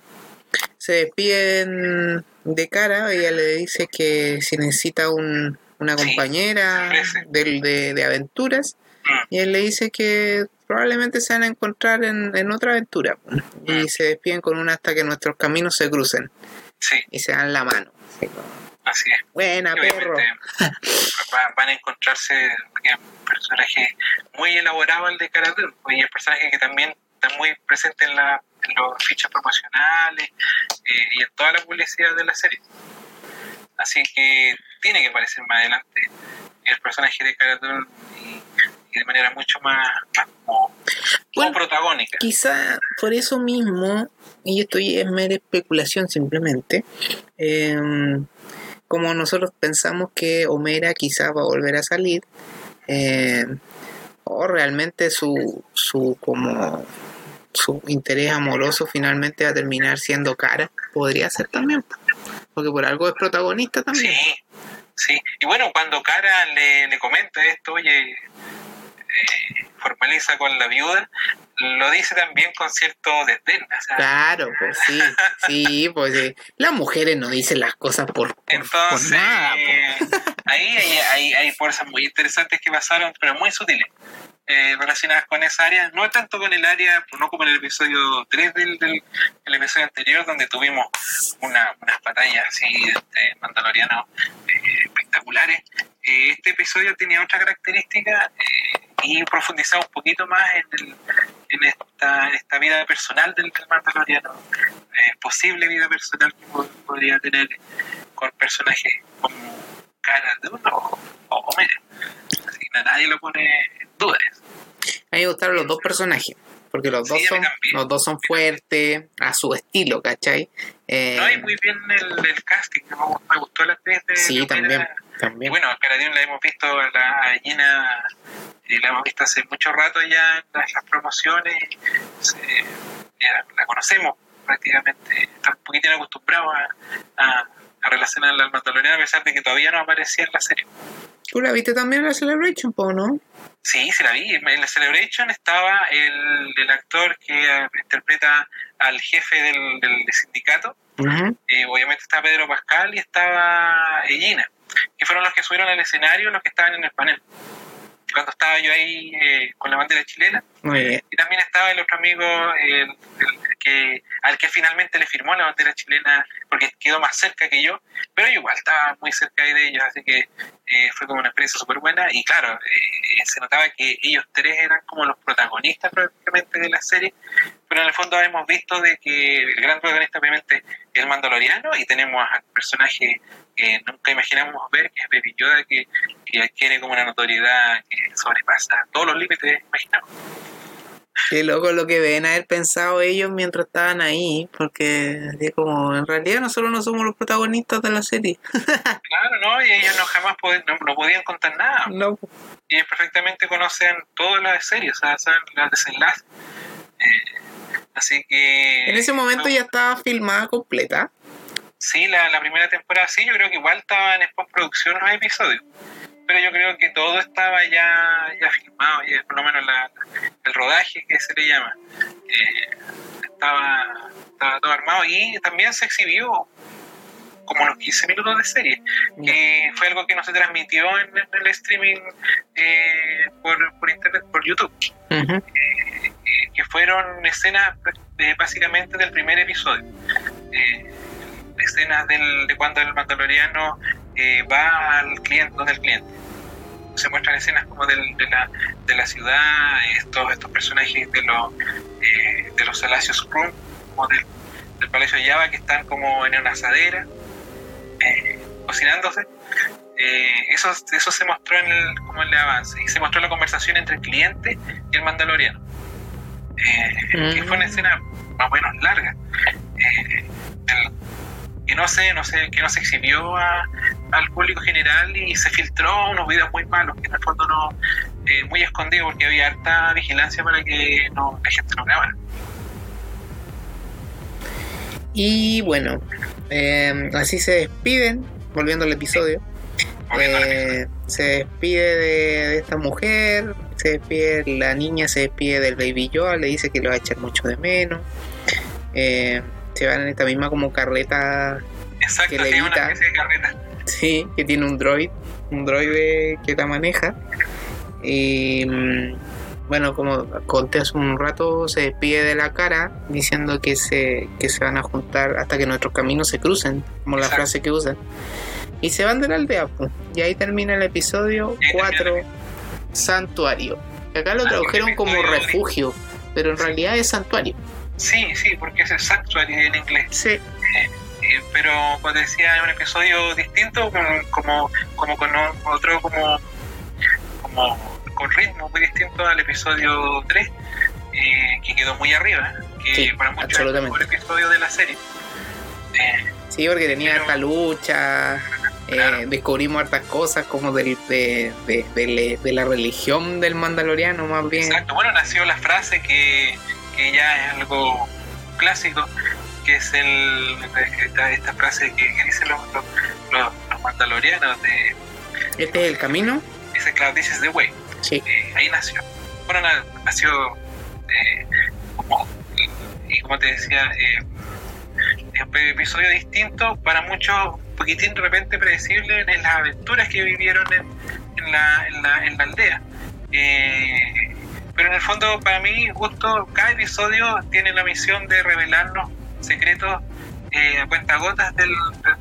Se despiden de cara, ella le dice que si necesita un, una compañera del- de, de aventuras, Mm. y él le dice que probablemente se van a encontrar en, en otra aventura. Y Mm. se despiden con una hasta que nuestros caminos se crucen Sí, y se dan la mano. Así como, así es. Buena, perro. van a encontrarse porque un personaje muy elaborado el de Cara Dune, y el personaje que también está muy presente en, la, en los fichas promocionales eh, y en toda la publicidad de la serie. Así que tiene que aparecer más adelante el personaje de Cara Dune y, y de manera mucho más, más como, como Bueno, protagónica. Quizá por eso mismo, y esto es mera especulación simplemente, eh, como nosotros pensamos que Homera quizá va a volver a salir, eh, o realmente su, su como su interés amoroso finalmente va a terminar siendo cara, podría ser también, porque por algo es protagonista también. Sí, sí. Y bueno, cuando Cara le, le comenta esto, oye, eh, formaliza con la viuda, lo dice también con cierto desdén. o sea, Claro, pues sí, sí, pues las mujeres no dicen las cosas por, por, por entonces, eh, ahí hay, hay, hay fuerzas muy interesantes que pasaron, pero muy sutiles. Eh, relacionadas con esa área, no tanto con el área, no como en el episodio 3 del, del el episodio anterior, donde tuvimos una, unas batallas así de mandalorianos eh, espectaculares. Eh, este episodio tenía otra característica eh, y profundizaba un poquito más en, el, en esta, esta vida personal del, mandaloriano, posible vida personal que po- podría tener con personajes como Cara de uno o, o. Nadie lo pone en duda. A mí me gustaron los dos personajes, porque los Sí, dos son los dos son fuertes, a su estilo, ¿cachai? Eh, No, y muy bien el, el casting, me gustó, me gustó la actriz de sí, de también, también. bueno, a Cara Dune la hemos visto, a la Gina eh, la hemos visto hace mucho rato ya en las, las promociones, ya la conocemos prácticamente, está un poquito acostumbrado a, a- a relacionar al Mandaloriano a pesar de que todavía no aparecía en la serie. ¿Tú la viste también en la Celebration, po, no? Sí, sí la vi. En la Celebration estaba el, el actor que eh, interpreta al jefe del, del sindicato. Eh, obviamente estaba Pedro Pascal y estaba Gina, que fueron los que subieron al escenario, los que estaban en el panel cuando estaba yo ahí eh, con la bandera chilena. Y también estaba el otro amigo al que finalmente le firmó la bandera chilena porque quedó más cerca que yo, pero igual estaba muy cerca de ellos, así que eh, fue como una experiencia súper buena. Y claro, eh, se notaba que ellos tres eran como los protagonistas prácticamente de la serie, pero en el fondo hemos visto de que el gran protagonista obviamente es el Mandaloriano y tenemos al personaje que nunca imaginamos ver, que es Baby Yoda, que, que adquiere como una notoriedad que sobrepasa todos los límites imaginables. Qué loco lo que deben haber pensado ellos mientras estaban ahí, porque como en realidad nosotros no somos los protagonistas de la serie. claro, no, y ellos no jamás no, podían contar nada. No. Y ellos perfectamente conocen todas las series, o sea, saben las desenlaces. Eh, así que... En ese momento ya estaba filmada completa. Sí, la, la primera temporada sí, yo creo que igual estaban en postproducción los episodios. Pero yo creo que todo estaba ya, ya filmado, ya, por lo menos la, el rodaje que se le llama. Eh, estaba, estaba todo armado y también se exhibió como los 15 minutos de serie, que fue algo que no se transmitió en, el streaming eh, por, por, internet, por YouTube, eh, que fueron escenas básicamente del primer episodio escenas del, de cuando el mandaloriano eh, va al cliente, donde el cliente. Se muestran escenas como del, de, la, de la ciudad, estos, estos personajes de los, eh, de los Salacios Room, como del, del Palacio de Java, que están como en una asadera, eh, cocinándose. eso, eso se mostró en el, como en el avance y se mostró la conversación entre el cliente y el mandaloriano. que fue una mm. escena más o menos larga. El, que no sé, no sé, que no se exhibió al público general y se filtró unos videos muy malos, que en el fondo no, eh, muy escondidos porque había harta vigilancia para que no, la gente no grabara. Y bueno, eh, así se despiden, volviendo al episodio. Eh, se despide de, esta mujer, se despide la niña, se despide del baby Yoda, le dice que lo va a echar mucho de menos. Eh, se van en esta misma como carreta Exacto, que levita. Sí, que tiene un droid, un droid que la maneja. Y mm, bueno, como conté hace un rato, se despide de la cara diciendo que se, que se van a juntar hasta que nuestros caminos se crucen, como la frase que usan. Y se van de la aldea, y ahí termina el episodio 4, Santuario. Acá lo tradujeron como refugio, pero en realidad es santuario. Sí, sí, porque es sanctuary en inglés. Sí. Eh, eh, pero como decía, en un episodio distinto, como, como con otro, como, como con ritmo muy distinto al episodio 3, eh, que quedó muy arriba, que para muchos es el mejor episodio de la serie. sí, porque tenía esta lucha, descubrimos hartas cosas como del, de, de, de, la religión del mandaloriano más bien. Exacto, bueno, nació la frase que que ya es algo clásico, que es el esta, frase que, dicen los, los, mandalorianos de... ¿Este es el camino? Ese, claro, dices The Way. Sí. Eh, ahí nació. Bueno, nació eh, como, y como te decía, eh, un episodio distinto, para muchos un poquitín de repente predecible en las aventuras que vivieron en, en, la, en, la, en la aldea. Eh, pero en el fondo, para mí, justo cada episodio tiene la misión de revelarnos secretos eh, a cuentagotas del,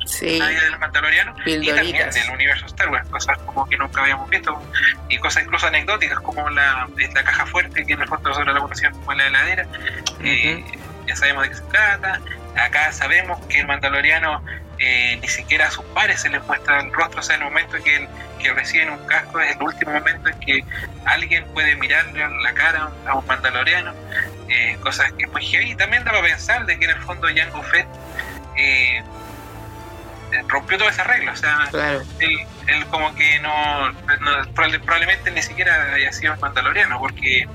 sí. del Mandaloriano y también del universo Star Wars, cosas como que nunca habíamos visto y cosas incluso anecdóticas como la, la caja fuerte que en el fondo nosotros la conocíamos como la heladera. Eh, ya sabemos de qué se trata. Acá sabemos que el Mandaloriano eh, ni siquiera a sus pares se les muestra el rostro, o sea, en el momento en que, el, que reciben un casco es el último momento en que alguien puede mirarle la cara a un mandaloriano, eh, cosas que pues y también daba a pensar de que en el fondo Jango Fett eh, rompió toda esa regla, o sea, él, como que no, probablemente ni siquiera haya sido mandaloriano, porque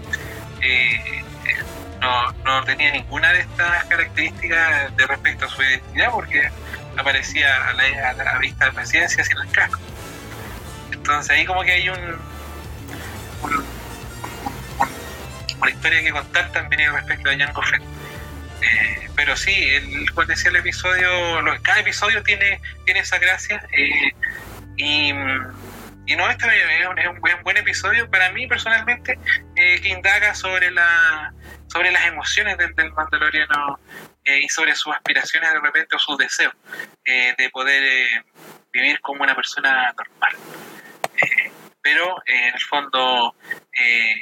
no, no tenía ninguna de estas características de respecto a su identidad, porque aparecía a la, a la vista de presidencia sin el casco. Entonces ahí como que hay un, un- un- una historia que contar también respecto a Jango Fett. Eh, pero sí, el, decía el episodio, cada episodio tiene, tiene esa gracia. eh, y, y no, este es un, es un buen, episodio para mí personalmente, eh, que indaga sobre la sobre las emociones del, del mandaloriano eh, y sobre sus aspiraciones de repente o sus deseos de poder vivir como una persona normal. Eh, pero eh, en el fondo eh,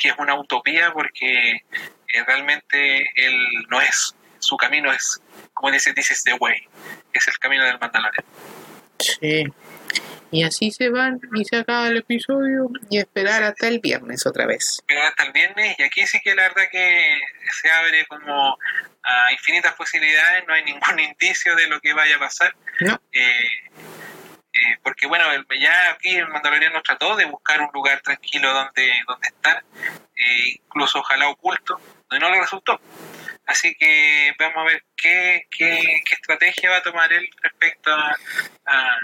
que es una utopía porque eh, realmente él no es, su camino es, como dice, this is the way, es el camino del Mandalorian. Sí. Y así se van y se acaba el episodio y esperar hasta el viernes otra vez. Pero hasta el viernes, y aquí sí que la verdad que se abre como a infinitas posibilidades, no hay ningún indicio de lo que vaya a pasar. No. Eh, eh, porque bueno, ya aquí el Mandaloriano trató de buscar un lugar tranquilo donde, donde estar, eh, incluso ojalá oculto, donde no le resultó. Así que vamos a ver qué, qué, qué estrategia va a tomar él respecto a, a-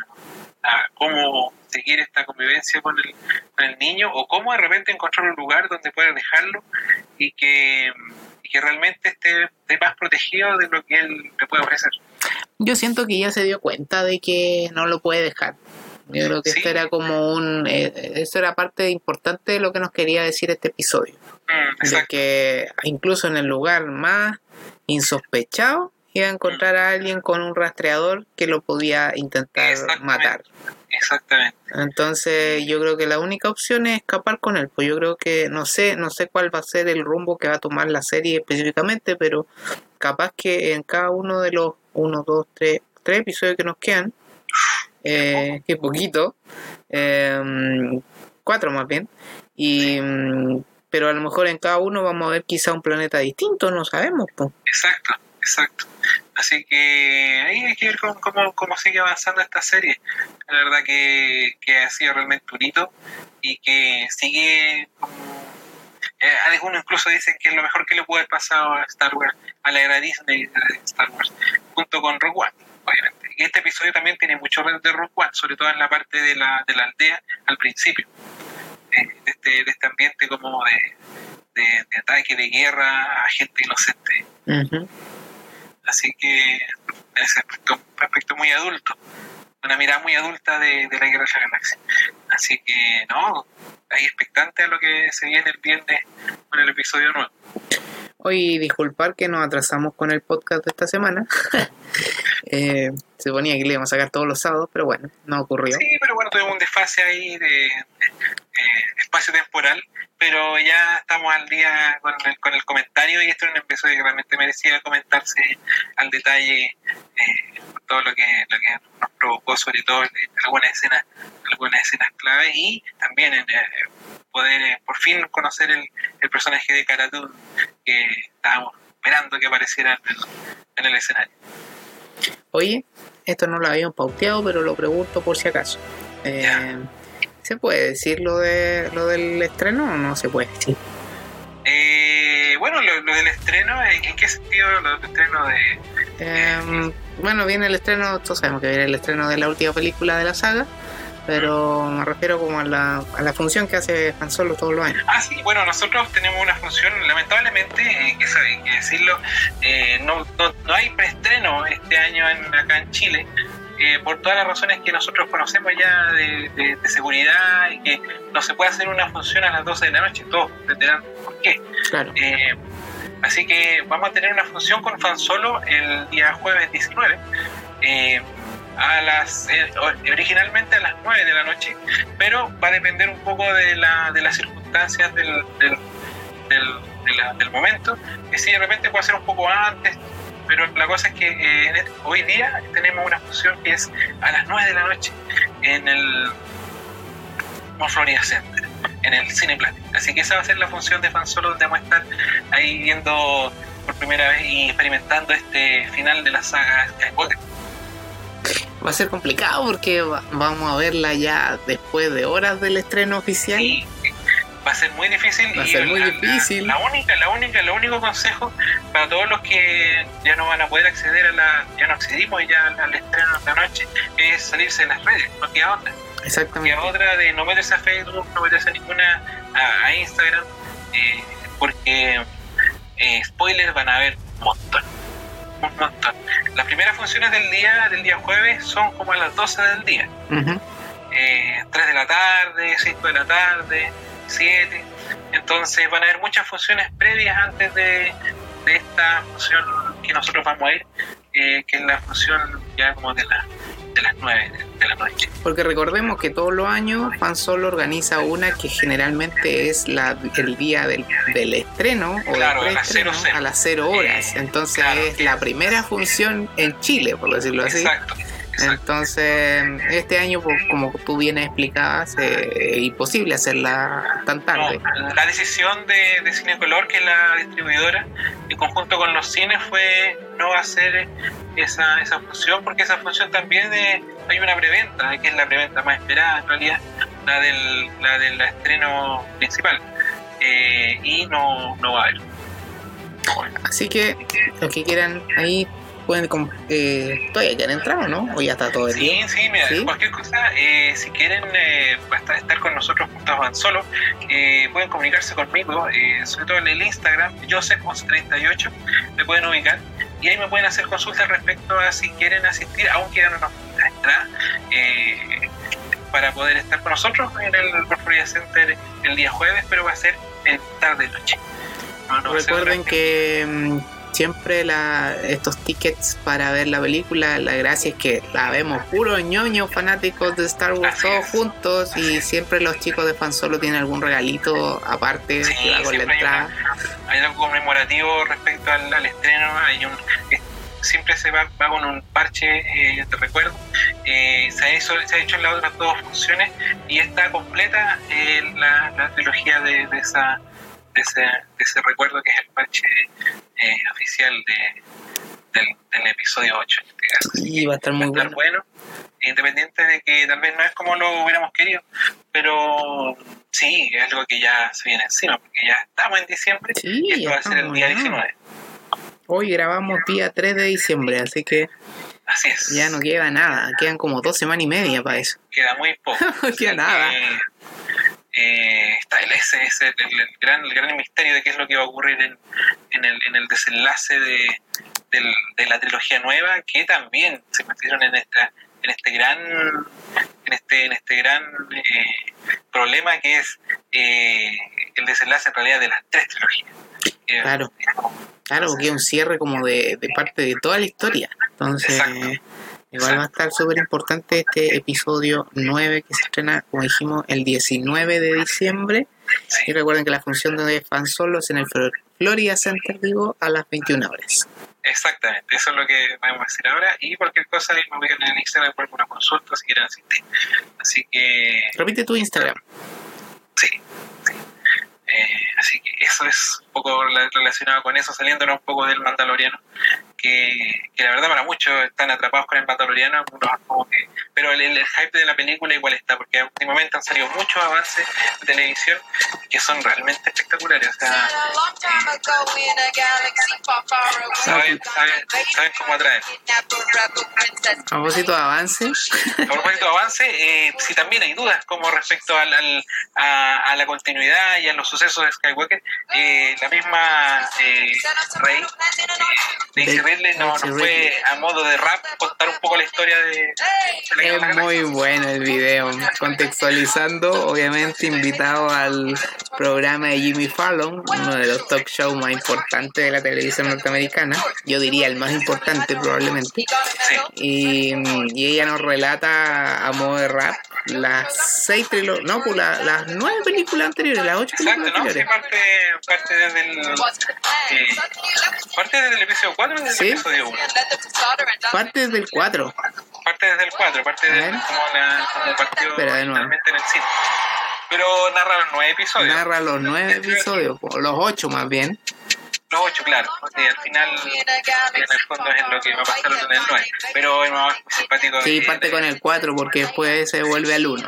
a cómo seguir esta convivencia con el, con el niño o cómo de repente encontrar un lugar donde pueda dejarlo y que, y que realmente esté, esté más protegido de lo que él le puede ofrecer. Yo siento que ya se dio cuenta de que no lo puede dejar. Yo creo que Sí. esto era como un... eh, eso era parte importante de lo que nos quería decir este episodio. Mm, De que incluso en el lugar más insospechado iba a encontrar a alguien con un rastreador que lo podía intentar Exactamente. matar. Exactamente. Entonces yo creo que la única opción es escapar con él. Pues yo creo que no sé, no sé cuál va a ser el rumbo que va a tomar la serie específicamente, pero capaz que en cada uno de los uno, dos, tres, tres episodios que nos quedan, eh, que poquito, eh, cuatro más bien, y mm, pero a lo mejor en cada uno vamos a ver quizá un planeta distinto, no sabemos. pues. Exacto, exacto. Así que ahí hay que ver cómo, cómo, cómo sigue avanzando esta serie. La verdad que, que ha sido realmente un hito y que sigue como... eh, algunos incluso dicen que es lo mejor que le puede haber pasado a Star Wars, a la era Disney de Star Wars, junto con Rogue One, obviamente. Y este episodio también tiene mucho de Rogue One, sobre todo en la parte de la, de la aldea al principio. Eh, de, este, de este ambiente como de, de, ataque, de guerra a gente inocente. Ujú. Así que ese aspecto, un aspecto muy adulto, una mirada muy adulta de, de la guerra de la galaxia. Así que no, ahí expectante a lo que se viene el viernes con el episodio nuevo. Hoy disculpar que nos atrasamos con el podcast de esta semana. Eh, se ponía que le íbamos a sacar todos los sábados, pero bueno, no ocurrió. Sí, pero bueno, tuvimos un desfase ahí de, de, espacio temporal, pero ya estamos al día con el, con el comentario y esto era un episodio que realmente merecía comentarse al detalle eh, todo lo que, lo que nos provocó, sobre todo algunas escenas, algunas escenas claves y también en eh, poder eh, por fin conocer el, el personaje de Cara Dune que estábamos esperando que apareciera en el, en el escenario. Oye, esto no lo habíamos pauteado, pero lo pregunto por si acaso. Eh. ¿Se puede decir lo de lo del estreno o no se puede decir? Eh, bueno, lo, lo del estreno, ¿en en qué sentido lo del estreno de...? Eh, bueno, viene el estreno, todos sabemos que viene el estreno de la última película de la saga, pero me refiero como a la, a la función que hace Han Solo todos los años. Ah, sí, bueno, nosotros tenemos una función, lamentablemente, eh, que hay que decirlo, eh, no, no, no hay preestreno este año en, acá en Chile, eh, por todas las razones que nosotros conocemos ya de, de- de seguridad y que no se puede hacer una función a las 12 de la noche, todos entenderán por qué. Claro. Eh, así que vamos a tener una función con Fan Solo el día jueves 19. eh, a las eh, originalmente a las 9 de la noche, pero va a depender un poco de, la, de las circunstancias del, del, del- de la- del momento, que si de repente puede ser un poco antes, pero la cosa es que eh, en este- hoy día tenemos una función que es a las 9 de la noche en el Mall Florida Center, en el Cineplan. Así que esa va a ser la función de Fan Solo, donde vamos a estar ahí viendo por primera vez y experimentando este final de la saga Skywalker. Va a ser complicado porque va- vamos a verla ya después de horas del estreno oficial. Sí, va a ser muy difícil. Va a y ser muy la- difícil. La, la única, la única, el único consejo para todos los que ya no van a poder acceder a la, ya no accedimos ya al, estreno de la noche, es salirse de las redes, no queda otra. Exactamente. a otra de no meterse a Facebook, no meterse a ninguna a, a Instagram, eh, porque eh, spoilers van a haber un montón. Un montón. Las primeras funciones del día, del día jueves, son como a las 12 del día. Ujú. Eh, 3 de la tarde, 5 de la tarde, 7. Entonces van a haber muchas funciones previas antes de, de esta función que nosotros vamos a ir, eh, que es la función ya como de, la, de las 9 de, de la noche. Porque recordemos que todos los años Fan Solo organiza una que generalmente es la, el día del, del estreno o Claro, a del las 00. a las 0 horas. Eh, Entonces claro, es la primera función en Chile, por decirlo así. Exacto. Entonces, este año, pues, como tú bien explicabas, eh, es imposible hacerla tan tarde. No, la decisión de, de Cinecolor, que es la distribuidora, en conjunto con los cines, fue no hacer esa, esa función, porque esa función también eh, hay una preventa, que es la preventa más esperada en realidad, la del, la del estreno principal. Eh, y no, no va a haber. Así que, los que quieran ahí, pueden. Eh, ¿Todavía quieren entrar o no? ¿O ya está todo el Sí, día? sí, mira, ¿Sí? cualquier cosa, eh, si quieren eh, estar, estar con nosotros juntos van solo, eh, pueden comunicarse conmigo, eh, sobre todo en el Instagram, Joseph38, me pueden ubicar y ahí me pueden hacer consultas respecto a si quieren asistir, aún quedan unas entradas eh, para poder estar con nosotros en el World Florida Center el día jueves, pero va a ser en tarde-noche. No, no va a ser Recuerden que siempre la, estos tickets para ver la película, la gracia es que la vemos puros ñoños fanáticos de Star Wars todos juntos y siempre los chicos de fan solo tienen algún regalito aparte Sí, que va con la hay entrada. hay algo conmemorativo respecto al, al estreno, hay un siempre se va, va con un parche eh, de recuerdo. Eh, se, ha hecho, se ha hecho en las otras dos funciones y está completa eh, la, la trilogía de, de esa, de, ese, de ese recuerdo que es el parche eh, oficial de, del, del episodio 8. en este Y va a estar muy va a estar bueno. bueno, independiente de que tal vez no es como lo hubiéramos querido, pero sí, es algo que ya se viene encima, porque ya estamos en diciembre Sí, y esto va a ser el día ya. 19. Hoy grabamos día 3 de diciembre, así que Así es. ya no queda nada, quedan como dos semanas y media para eso. Queda muy poco. No queda nada. que, eh, está el, ese, ese- el, el gran, el gran misterio de qué es lo que va a ocurrir en, en, el, en el desenlace de, del- de la trilogía nueva, que también se metieron en esta en este gran en este en este gran eh, problema que es eh, el desenlace en realidad de las tres trilogías Eh, Claro. Claro, porque es un cierre como de, de parte de toda la historia. Entonces, Exacto. Igual va a estar súper importante este episodio 9 que se estrena, como dijimos, el 19 de diciembre. Y recuerden que la función de fan solo es en el Flor- Florida Center, digo, a las 21 horas. Exactamente, eso es lo que vamos a hacer ahora. Y cualquier cosa, ahí me ubican en Instagram por una consulta si quieren asistir. Así que, Repite tu Instagram. sí. sí. Eh, así que eso es un poco la- relacionado con eso, saliéndonos un poco del Mandaloriano. Que, que la verdad, para muchos están atrapados con el Mandaloriano, como que- pero el, el hype de la película igual está, porque últimamente han salido muchos avances de televisión que son realmente espectaculares. O sea, saben, saben, saben cómo atraer. A propósito de avance, A propósito de avance, eh, si también hay dudas como respecto al, al- a, a la continuidad y a los sucesos de Skywalker, eh, la misma eh, Rey, no- nos Daisy fue a modo de rap contar un poco la historia de, la es muy bueno el video, contextualizando, obviamente invitado al programa de Jimmy Fallon, uno de los talk shows más importantes de la televisión norteamericana, yo diría el más importante probablemente. Sí, Y, y ella nos relata a modo de rap las seis no, pues la- las nueve películas anteriores, las ocho exacto, películas ¿no? Sí, anteriores. parte, parte desde el, eh, parte desde el episodio 4 o desde Sí. el episodio 1. Parte del 4. Parte desde el 4, parte A de ver. como, la, como partió Espera, de nuevo. originalmente en el cine. Pero narra los nueve episodios. Narra los nueve episodios, o los ocho más bien. Los ocho, claro. Y al final, en el fondo es lo que va a pasar en el 9. Pero es más simpático. Sí, parte con el 4 porque después se vuelve al 1.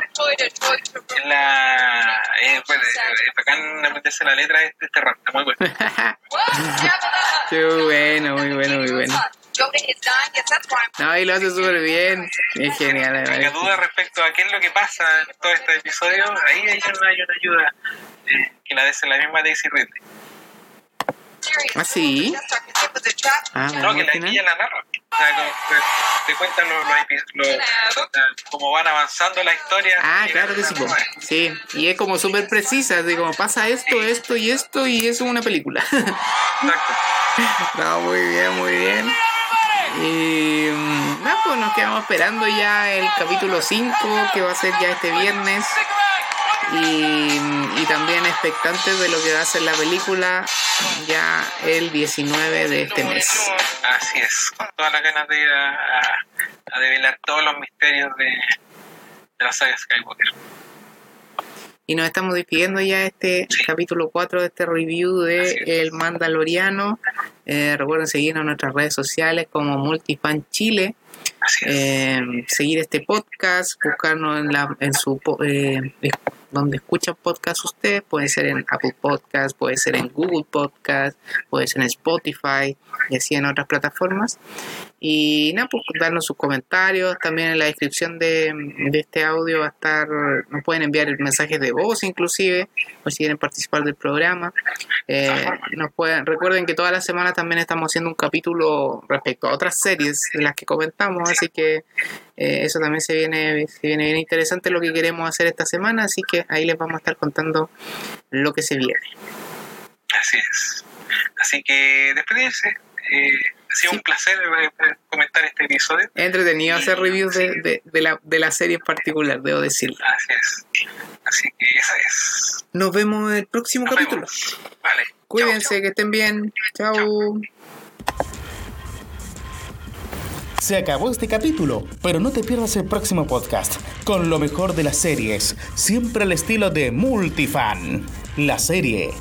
En la, Eh, pues, eh, bacán meterse la letra de este, este rap, está muy bueno. Qué bueno, muy bueno, muy bueno. No, y lo hace súper bien. Es genial. Si tenga duda respecto a qué es lo que pasa en todo este episodio, ahí hay una, hay una ayuda eh, que la de la misma Daisy Ridley. ¿Ah, sí? Ah, No, que la ella la narra. O sea, como- te, te cuentan los, los epi- los- cómo van avanzando la historia. Ah, claro que sí, sí. Y es como súper precisa, así como pasa esto, esto y esto, y eso es una película. Exacto. no, muy bien, muy bien. Y mm, nada, pues nos quedamos esperando ya el capítulo 5, que va a ser ya este viernes. Y, y también expectantes de lo que va a ser la película ya el 19 de este mes. Así es, con todas las ganas de ir a, a, develar todos los misterios de, de la saga Skywalker. Y nos estamos despidiendo ya de este capítulo 4 de este review de es. El Mandaloriano. Eh, recuerden seguirnos en nuestras redes sociales como Multifan Chile. Es. Eh, seguir este podcast, buscarnos en, la, en su eh, donde escuchan podcast ustedes, puede ser en Apple Podcast, puede ser en Google Podcast, puede ser en Spotify y así en otras plataformas. Y nada, pues darnos sus comentarios, también en la descripción de, de este audio va a estar, nos pueden enviar mensajes de voz inclusive, o si quieren participar del programa. Eh, nos pueden, recuerden que toda la semana también estamos haciendo un capítulo respecto a otras series de las que comentamos, así que eh, eso también se viene, se viene bien interesante lo que queremos hacer esta semana, así que ahí les vamos a estar contando lo que se viene. Así es. Así que despedirse. Eh, ha sido Sí. un placer eh, comentar este episodio. Entretenido hacer reviews de, de- de la, de la serie en particular, debo decirlo. Así es. Así que esa es. Nos vemos en el próximo Nos capítulo. vemos. Vale. Cuídense, que estén bien. Chao. Se acabó este capítulo, pero no te pierdas el próximo podcast con lo mejor de las series, siempre al estilo de Multifan, la serie